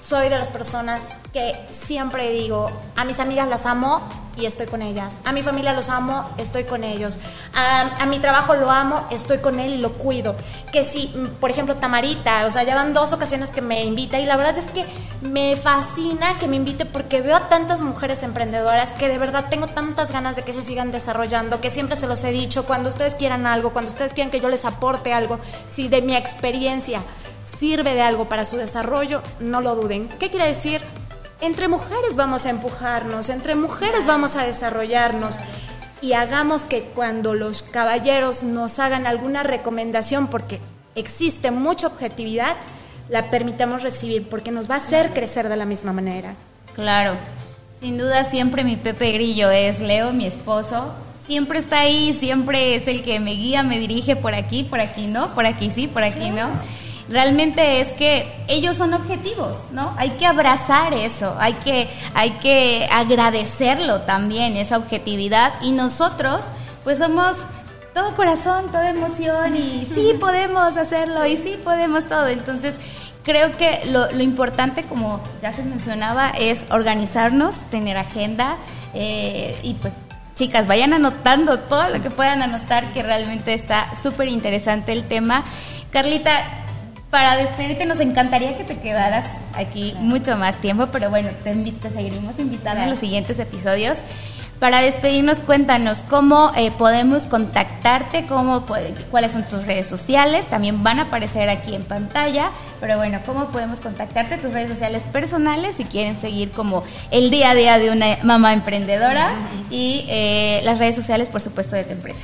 soy de las personas que siempre digo, a mis amigas las amo, y estoy con ellas. A mi familia los amo, estoy con ellos. A, mi trabajo lo amo, estoy con él y lo cuido. Que si, por ejemplo, Tamarita, o sea, ya van dos ocasiones que me invita y la verdad es que me fascina que me invite porque veo a tantas mujeres emprendedoras que de verdad tengo tantas ganas de que se sigan desarrollando, que siempre se los he dicho, cuando ustedes quieran algo, cuando ustedes quieran que yo les aporte algo, si de mi experiencia sirve de algo para su desarrollo, no lo duden. ¿Qué quiere decir? Entre mujeres vamos a empujarnos, entre mujeres vamos a desarrollarnos y hagamos que cuando los caballeros nos hagan alguna recomendación, porque existe mucha objetividad, la permitamos recibir, porque nos va a hacer crecer de la misma manera. Claro, sin duda siempre mi Pepe Grillo es Leo, mi esposo, siempre está ahí, siempre es el que me guía, me dirige por aquí, por aquí no, por aquí sí, por aquí no realmente es que ellos son objetivos, ¿no? Hay que abrazar eso, hay que, hay que agradecerlo también, esa objetividad, y nosotros, pues somos todo corazón, toda emoción, y sí podemos hacerlo, y sí podemos todo. Entonces, creo que lo, importante, como ya se mencionaba, es organizarnos, tener agenda, eh, y pues chicas, vayan anotando todo lo que puedan anotar, que realmente está súper interesante el tema. Carlita, para despedirte nos encantaría que te quedaras aquí mucho más tiempo, pero bueno, te, te seguiremos invitando en los siguientes episodios. Para despedirnos, cuéntanos cómo eh, podemos contactarte, cómo puede- cuáles son tus redes sociales, también van a aparecer aquí en pantalla, pero bueno, cómo podemos contactarte, tus redes sociales personales, si quieren seguir como el día a día de una mamá emprendedora. Y eh, las redes sociales, por supuesto, de tu empresa.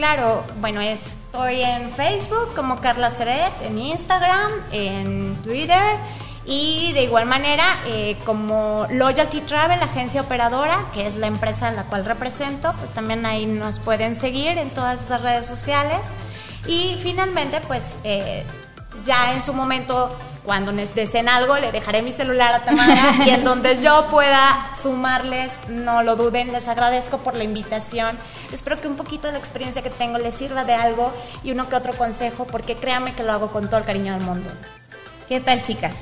Claro, bueno, estoy en Facebook como Carla Seret, en Instagram, en Twitter y de igual manera eh, como Loyalty Travel, agencia operadora, que es la empresa a la cual represento, pues también ahí nos pueden seguir en todas esas redes sociales. Y finalmente, pues eh, ya en su momento, cuando les deseen algo, le dejaré mi celular a Tamara y en donde yo pueda sumarles, no lo duden, les agradezco por la invitación. Espero que un poquito de la experiencia que tengo les sirva de algo y uno que otro consejo, porque créanme que lo hago con todo el cariño del mundo. ¿Qué tal, chicas?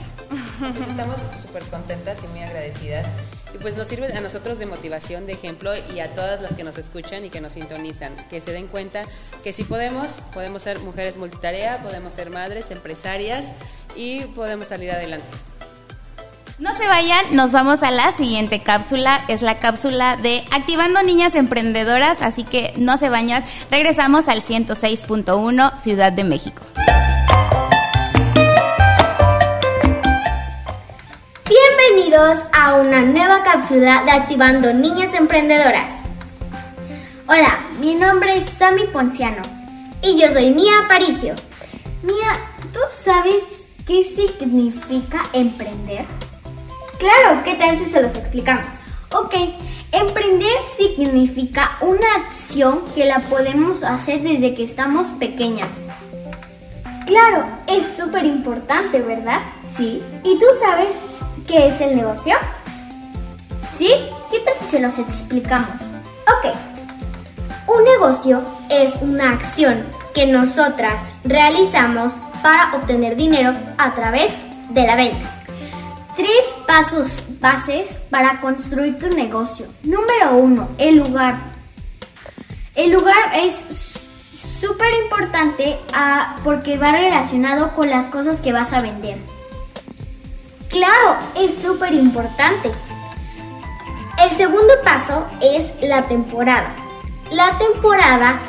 Pues estamos súper contentas y muy agradecidas. Y pues nos sirve a nosotros de motivación, de ejemplo y a todas las que nos escuchan y que nos sintonizan. Que se den cuenta que si podemos, podemos ser mujeres multitarea, podemos ser madres, empresarias y podemos salir adelante. No se vayan, nos vamos a la siguiente cápsula, es la cápsula de Activando Niñas Emprendedoras, así que no se vayan, regresamos al 106.1 Ciudad de México. Bienvenidos a una nueva cápsula de Activando Niñas Emprendedoras. Hola, mi nombre es Sammy Ponciano y yo soy Mía Aparicio. Mía, ¿tú sabes qué significa emprender? Claro, ¿qué tal si se los explicamos? Ok, emprender significa una acción que la podemos hacer desde que estamos pequeñas. Claro, es súper importante, ¿verdad? Sí. ¿Y tú sabes qué es el negocio? ¿Sí? ¿Qué tal si se los explicamos? Ok. Un negocio es una acción que nosotras realizamos para obtener dinero a través de la venta. Tres pasos bases para construir tu negocio. Número uno, el lugar. El lugar es súper importante ah, porque va relacionado con las cosas que vas a vender. Claro, es súper importante. El segundo paso es la temporada. La temporada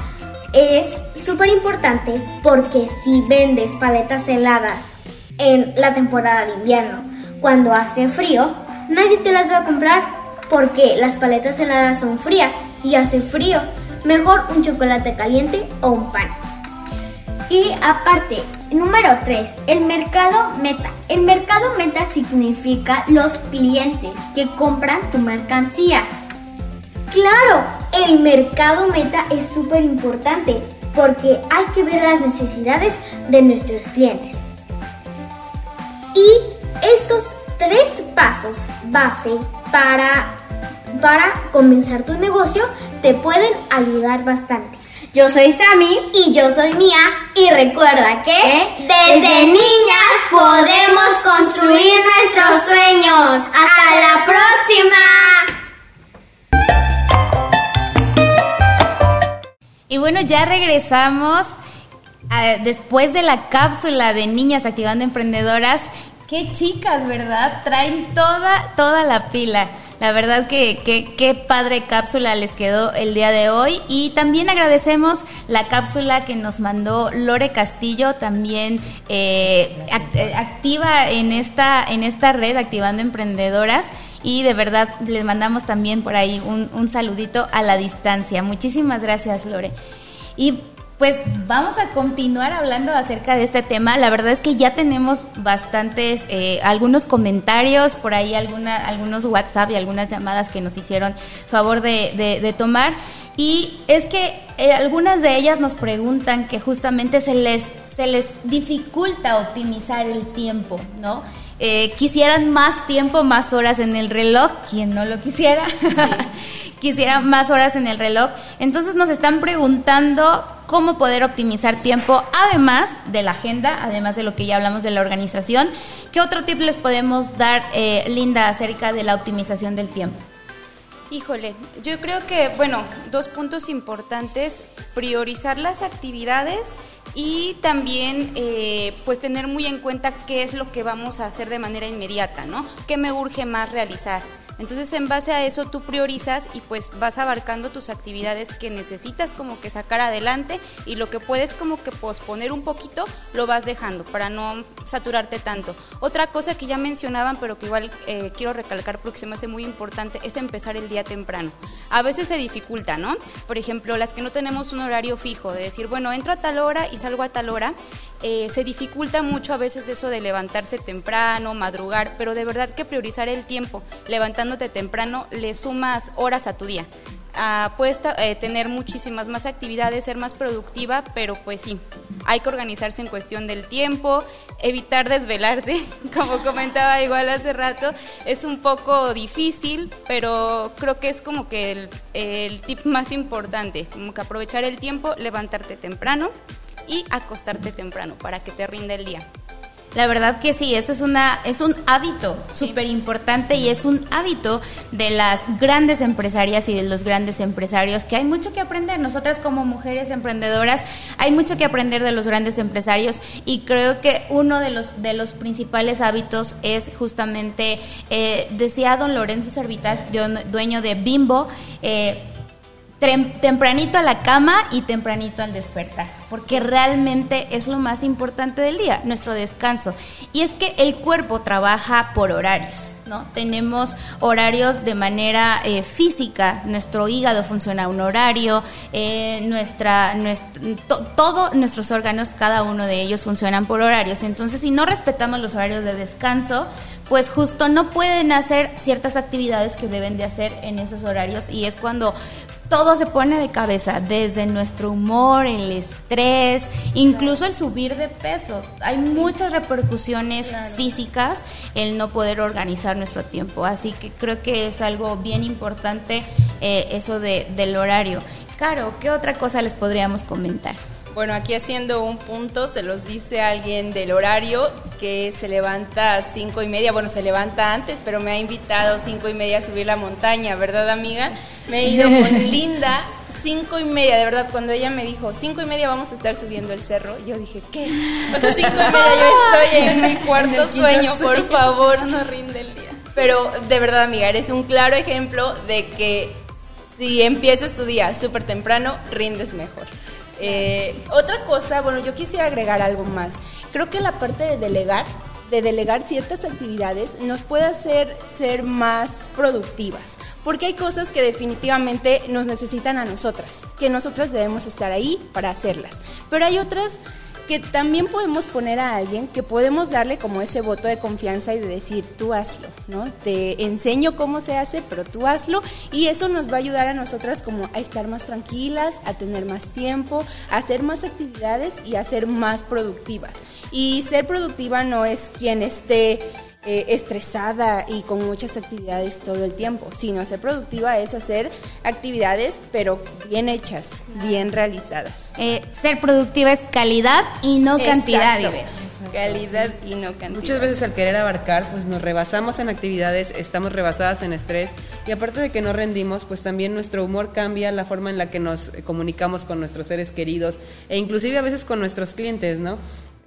es súper importante porque si vendes paletas heladas en la temporada de invierno, cuando hace frío, nadie te las va a comprar porque las paletas heladas son frías y hace frío. Mejor un chocolate caliente o un pan. Y aparte, número 3, el mercado meta. El mercado meta significa los clientes que compran tu mercancía. Claro, el mercado meta es súper importante porque hay que ver las necesidades de nuestros clientes. Y estos tres pasos base para, para comenzar tu negocio te pueden ayudar bastante. Yo soy Sami y yo soy Mía y recuerda que desde niñas podemos construir nuestros sueños. Hasta la próxima. Y bueno, ya regresamos ah, después de la cápsula de niñas activando emprendedoras. Qué chicas, ¿verdad? Traen toda, toda la pila. La verdad que, qué padre cápsula les quedó el día de hoy. Y también agradecemos la cápsula que nos mandó Lore Castillo, también eh, eh, activa en esta, en esta red, activando emprendedoras. Y de verdad les mandamos también por ahí un, un saludito a la distancia. Muchísimas gracias, Lore. Y pues vamos a continuar hablando acerca de este tema. La verdad es que ya tenemos bastantes, eh, algunos comentarios, por ahí alguna, algunos WhatsApp y algunas llamadas que nos hicieron favor de, de- de tomar. Y es que eh, algunas de ellas nos preguntan que justamente se les, se les dificulta optimizar el tiempo, ¿no? Eh, quisieran más tiempo, más horas en el reloj, quien no lo quisiera, quisiera más horas en el reloj. Entonces nos están preguntando cómo poder optimizar tiempo, además de la agenda, además de lo que ya hablamos de la organización. ¿Qué otro tip les podemos dar, eh, Linda, acerca de la optimización del tiempo? Híjole, yo creo que, bueno, dos puntos importantes, priorizar las actividades y también eh, pues tener muy en cuenta qué es lo que vamos a hacer de manera inmediata, ¿no? ¿Qué me urge más realizar? Entonces en base a eso tú priorizas y pues vas abarcando tus actividades que necesitas como que sacar adelante y lo que puedes como que posponer un poquito lo vas dejando para no saturarte tanto. Otra cosa que ya mencionaban pero que igual eh, quiero recalcar porque se me hace muy importante es empezar el día temprano. A veces se dificulta, ¿no? Por ejemplo, las que no tenemos un horario fijo de decir, bueno, entro a tal hora y salgo a tal hora, eh, se dificulta mucho a veces eso de levantarse temprano, madrugar, pero de verdad que priorizar el tiempo, levantándote temprano, le sumas horas a tu día. Ah, puedes eh, tener muchísimas más actividades, ser más productiva, pero pues sí, hay que organizarse en cuestión del tiempo, evitar desvelarse, como comentaba igual hace rato, es un poco difícil, pero creo que es como que el, el tip más importante, como que aprovechar el tiempo, levantarte temprano y acostarte temprano para que te rinda el día. La verdad que sí, eso es una es un hábito súper importante y es un hábito de las grandes empresarias y de los grandes empresarios que hay mucho que aprender. Nosotras como mujeres emprendedoras hay mucho que aprender de los grandes empresarios y creo que uno de los de los principales hábitos es justamente eh, decía don Lorenzo Servitas, dueño de Bimbo. Eh, tempranito a la cama y tempranito al despertar, porque realmente es lo más importante del día, nuestro descanso. Y es que el cuerpo trabaja por horarios. ¿No? Tenemos horarios de manera eh, física, nuestro hígado funciona a un horario, eh, nuestra, todos nuestros órganos, cada uno de ellos funcionan por horarios. Entonces, si no respetamos los horarios de descanso, pues justo no pueden hacer ciertas actividades que deben de hacer en esos horarios y es cuando todo se pone de cabeza, desde nuestro humor, el estrés, incluso el subir de peso. Hay muchas repercusiones físicas el no poder organizar nuestro tiempo, así que creo que es algo bien importante eh, eso de, del horario. Caro, ¿qué otra cosa les podríamos comentar? Bueno, aquí haciendo un punto, se los dice alguien del horario que se levanta a cinco y media, bueno, se levanta antes, pero me ha invitado cinco y media a subir la montaña, ¿verdad, amiga? Me he ido con Linda, cinco y media, de verdad, cuando ella me dijo, cinco y media vamos a estar subiendo el cerro, yo dije, ¿qué? O sea, cinco y media yo estoy en mi cuarto sueño, por favor. No rinde el día. Pero de verdad, amiga, eres un claro ejemplo de que si empiezas tu día súper temprano, rindes mejor. Eh, otra cosa, bueno, yo quisiera agregar algo más. Creo que la parte de delegar, de delegar ciertas actividades, nos puede hacer ser más productivas. Porque hay cosas que definitivamente nos necesitan a nosotras, que nosotras debemos estar ahí para hacerlas. Pero hay otras que también podemos poner a alguien que podemos darle como ese voto de confianza y de decir, tú hazlo, ¿no? Te enseño cómo se hace, pero tú hazlo y eso nos va a ayudar a nosotras como a estar más tranquilas, a tener más tiempo, a hacer más actividades y a ser más productivas. Y ser productiva no es quien esté eh, estresada y con muchas actividades todo el tiempo, sino ser productiva es hacer actividades pero bien hechas, bien realizadas. Eh, ser productiva es calidad y no cantidad. Calidad y no cantidad. Muchas veces al querer abarcar, pues nos rebasamos en actividades, estamos rebasadas en estrés y aparte de que no rendimos, pues también nuestro humor cambia, la forma en la que nos comunicamos con nuestros seres queridos e inclusive a veces con nuestros clientes, ¿no?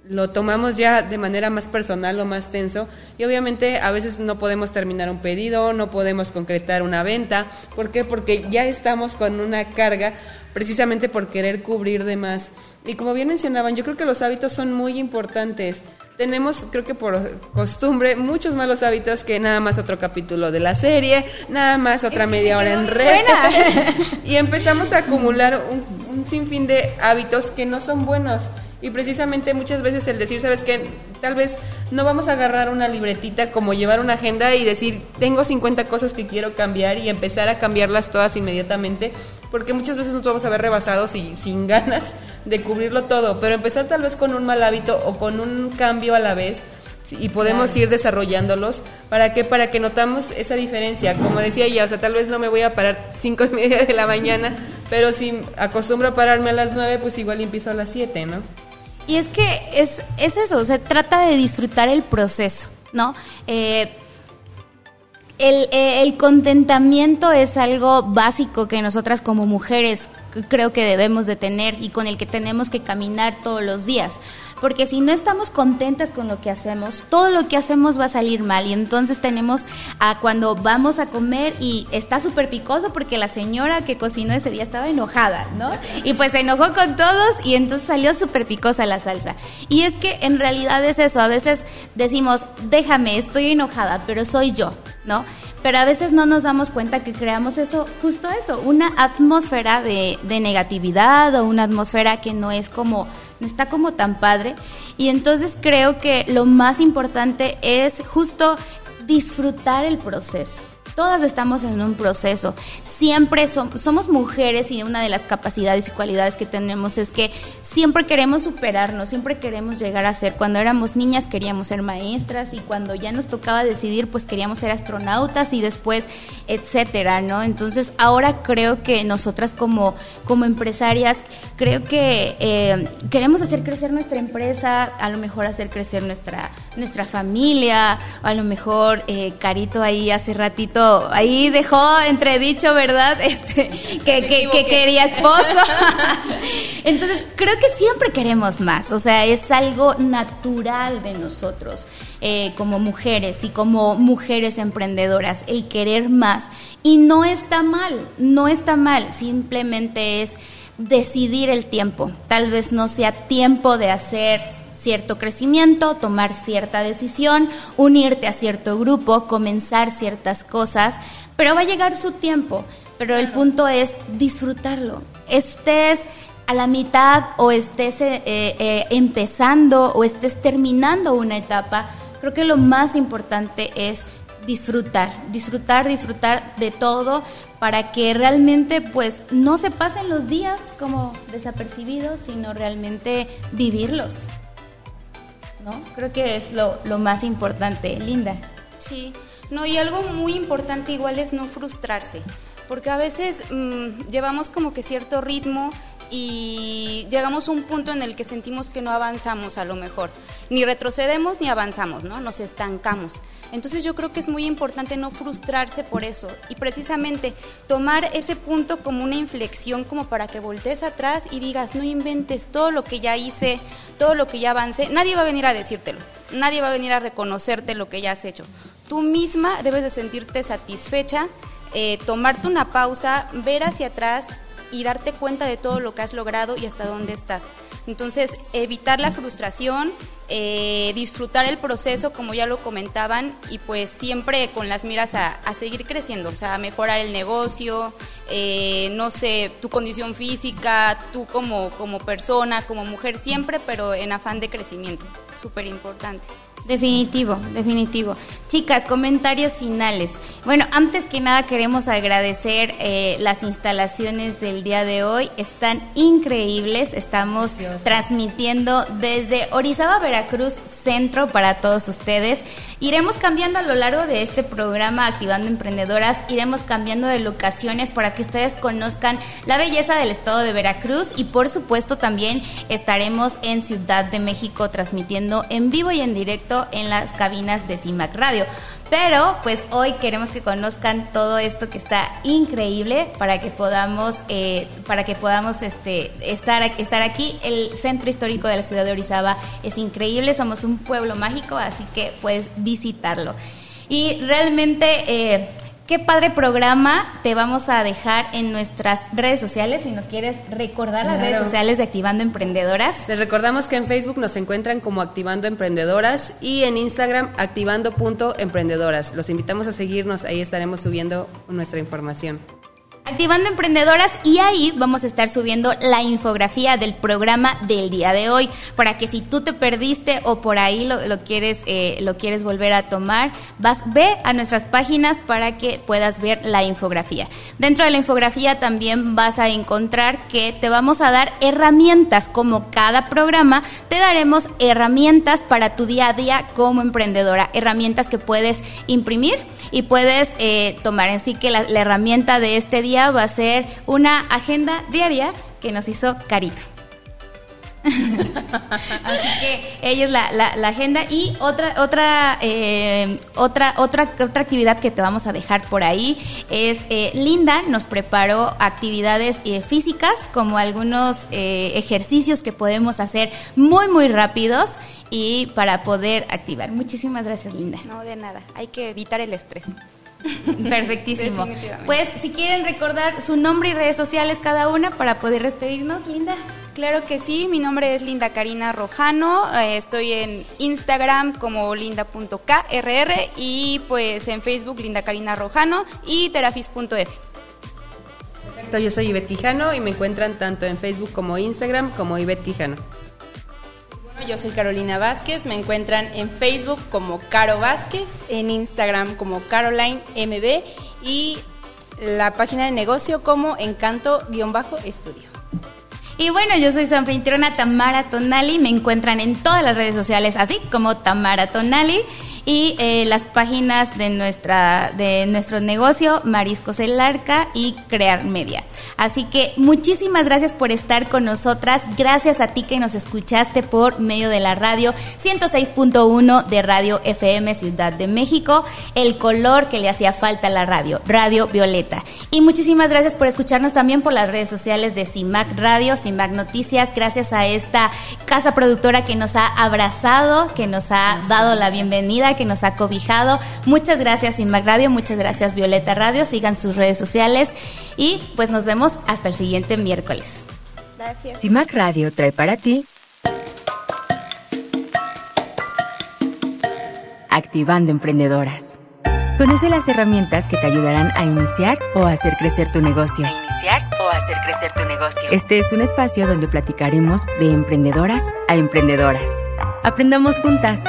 Lo tomamos ya de manera más personal o más tenso y obviamente a veces no podemos terminar un pedido, no podemos concretar una venta. ¿Por qué? Porque ya estamos con una carga precisamente por querer cubrir de más. Y como bien mencionaban, yo creo que los hábitos son muy importantes. Tenemos, creo que por costumbre, muchos malos hábitos que nada más otro capítulo de la serie, nada más otra media hora en red. y empezamos a acumular un, un sinfín de hábitos que no son buenos. Y precisamente muchas veces el decir, ¿sabes qué? Tal vez no vamos a agarrar una libretita como llevar una agenda y decir, tengo 50 cosas que quiero cambiar y empezar a cambiarlas todas inmediatamente, porque muchas veces nos vamos a ver rebasados y sin ganas de cubrirlo todo, pero empezar tal vez con un mal hábito o con un cambio a la vez y podemos ir desarrollándolos. ¿Para qué? Para que notamos esa diferencia. Como decía ella, o sea, tal vez no me voy a parar cinco y media de la mañana, pero si acostumbro a pararme a las nueve, pues igual empiezo a las siete, ¿no? Y es que es, es eso, se trata de disfrutar el proceso, ¿no? Eh, el, eh, el, contentamiento es algo básico que nosotras como mujeres creo que debemos de tener y con el que tenemos que caminar todos los días. Porque si no estamos contentas con lo que hacemos, todo lo que hacemos va a salir mal y entonces tenemos a cuando vamos a comer y está súper picoso porque la señora que cocinó ese día estaba enojada, ¿no? Y pues se enojó con todos y entonces salió súper picosa la salsa. Y es que en realidad es eso, a veces decimos, déjame, estoy enojada, pero soy yo, ¿no? Pero a veces no nos damos cuenta que creamos eso, justo eso, una atmósfera de, negatividad o una atmósfera que no es como, no está como tan padre. Y entonces creo que lo más importante es justo disfrutar el proceso. Todas estamos en un proceso. Siempre somos mujeres y una de las capacidades y cualidades que tenemos es que siempre queremos superarnos, siempre queremos llegar a ser. Cuando éramos niñas queríamos ser maestras y cuando ya nos tocaba decidir, pues queríamos ser astronautas y después, etcétera, ¿no? Entonces ahora creo que nosotras como, como empresarias, creo que eh, queremos hacer crecer nuestra empresa, a lo mejor hacer crecer nuestra, nuestra familia, a lo mejor eh, Carito ahí hace ratito ahí dejó entredicho, ¿verdad? Este, que, quería esposo. Entonces, creo que siempre queremos más, o sea, es algo natural de nosotros eh, como mujeres y como mujeres emprendedoras, el querer más. Y no está mal, no está mal, simplemente es decidir el tiempo. Tal vez no sea tiempo de hacer cierto crecimiento, tomar cierta decisión, unirte a cierto grupo, comenzar ciertas cosas, pero va a llegar su tiempo. Pero el punto es disfrutarlo. Estés a la mitad o estés eh, eh, empezando o estés terminando una etapa, creo que lo más importante es disfrutar, disfrutar, disfrutar de todo para que realmente pues no se pasen los días como desapercibidos, sino realmente vivirlos. ¿No? Creo que es lo, más importante, Linda. Sí, no, y algo muy importante igual es no frustrarse, porque a veces mm, llevamos como que cierto ritmo y llegamos a un punto en el que sentimos que no avanzamos a lo mejor. Ni retrocedemos ni avanzamos, ¿no? Nos estancamos. Entonces yo creo que es muy importante no frustrarse por eso y precisamente tomar ese punto como una inflexión como para que voltees atrás y digas, no inventes todo lo que ya hice, todo lo que ya avancé. Nadie va a venir a decírtelo, nadie va a venir a reconocerte lo que ya has hecho. Tú misma debes de sentirte satisfecha, eh, tomarte una pausa, ver hacia atrás y darte cuenta de todo lo que has logrado y hasta dónde estás. Entonces, evitar la frustración, eh, disfrutar el proceso, como ya lo comentaban, y pues siempre con las miras a, seguir creciendo, o sea, a mejorar el negocio, eh, no sé, tu condición física, tú como, como persona, como mujer, siempre, pero en afán de crecimiento, súper importante. Definitivo, definitivo. Chicas, comentarios finales. Bueno, antes que nada queremos agradecer eh, las instalaciones del día de hoy. Están increíbles. Estamos transmitiendo desde Orizaba, Veracruz, centro para todos ustedes. Iremos cambiando a lo largo de este programa Activando Emprendedoras. Iremos cambiando de locaciones para que ustedes conozcan la belleza del estado de Veracruz y por supuesto también estaremos en Ciudad de México transmitiendo en vivo y en directo en las cabinas de CIMAC Radio. Pero pues hoy queremos que conozcan todo esto que está increíble para que podamos, eh, para que podamos este, estar, estar aquí. El centro histórico de la ciudad de Orizaba es increíble, somos un pueblo mágico, así que puedes visitarlo. Y realmente eh, Qué padre programa te vamos a dejar en nuestras redes sociales si nos quieres recordar las redes sociales de Activando Emprendedoras. Les recordamos que en Facebook nos encuentran como Activando Emprendedoras y en Instagram activando.emprendedoras. Los invitamos a seguirnos, ahí estaremos subiendo nuestra información. Activando Emprendedoras y ahí vamos a estar subiendo la infografía del programa del día de hoy para que si tú te perdiste o por ahí lo, quieres eh, lo quieres volver a tomar, vas ve a nuestras páginas para que puedas ver la infografía. Dentro de la infografía también vas a encontrar que te vamos a dar herramientas como cada programa te daremos herramientas para tu día a día como emprendedora, herramientas que puedes imprimir y puedes eh, tomar. Así que la herramienta de este día va a ser una agenda diaria que nos hizo Carito. Así que ella es la, la- agenda y otra otra eh, otra otra otra actividad que te vamos a dejar por ahí es eh, Linda nos preparó actividades eh, físicas como algunos eh, ejercicios que podemos hacer muy muy rápidos y para poder activar. Muchísimas gracias Linda. No, de nada. Hay que evitar el estrés. Perfectísimo. Pues si quieren recordar su nombre y redes sociales cada una para poder despedirnos, Linda. Claro que sí, mi nombre es Linda Karina Rojano, eh, estoy en Instagram como linda.krr y pues en Facebook Linda Karina Rojano y terafis.f. Perfecto, yo soy Ivette Tijano y me encuentran tanto en Facebook como Instagram como Ivette Tijano. Bueno, yo soy Carolina Vázquez, me encuentran en Facebook como Caro Vázquez, en Instagram como Caroline MB y la página de negocio como Encanto-Estudio. Y bueno, yo soy su Tamara Tonali. Me encuentran en todas las redes sociales, así como Tamara Tonali. Y eh, las páginas de, nuestra, de nuestro negocio, Mariscos El Arca y Crear Media. Así que muchísimas gracias por estar con nosotras. Gracias a ti que nos escuchaste por medio de la radio 106.1 de Radio FM Ciudad de México. El color que le hacía falta a la radio, Radio Violeta. Y muchísimas gracias por escucharnos también por las redes sociales de CIMAC Radio, CIMAC Noticias. Gracias a esta casa productora que nos ha abrazado, que nos ha dado la bienvenida, que nos ha cobijado. Muchas gracias CIMAC Radio, muchas gracias Violeta Radio. Sigan sus redes sociales y pues nos vemos hasta el siguiente miércoles. Gracias. CIMAC Radio trae para ti Activando Emprendedoras. Conoce las herramientas que te ayudarán a iniciar o a hacer crecer tu negocio. A iniciar o hacer crecer tu negocio. Este es un espacio donde platicaremos de emprendedoras a emprendedoras. Aprendamos juntas.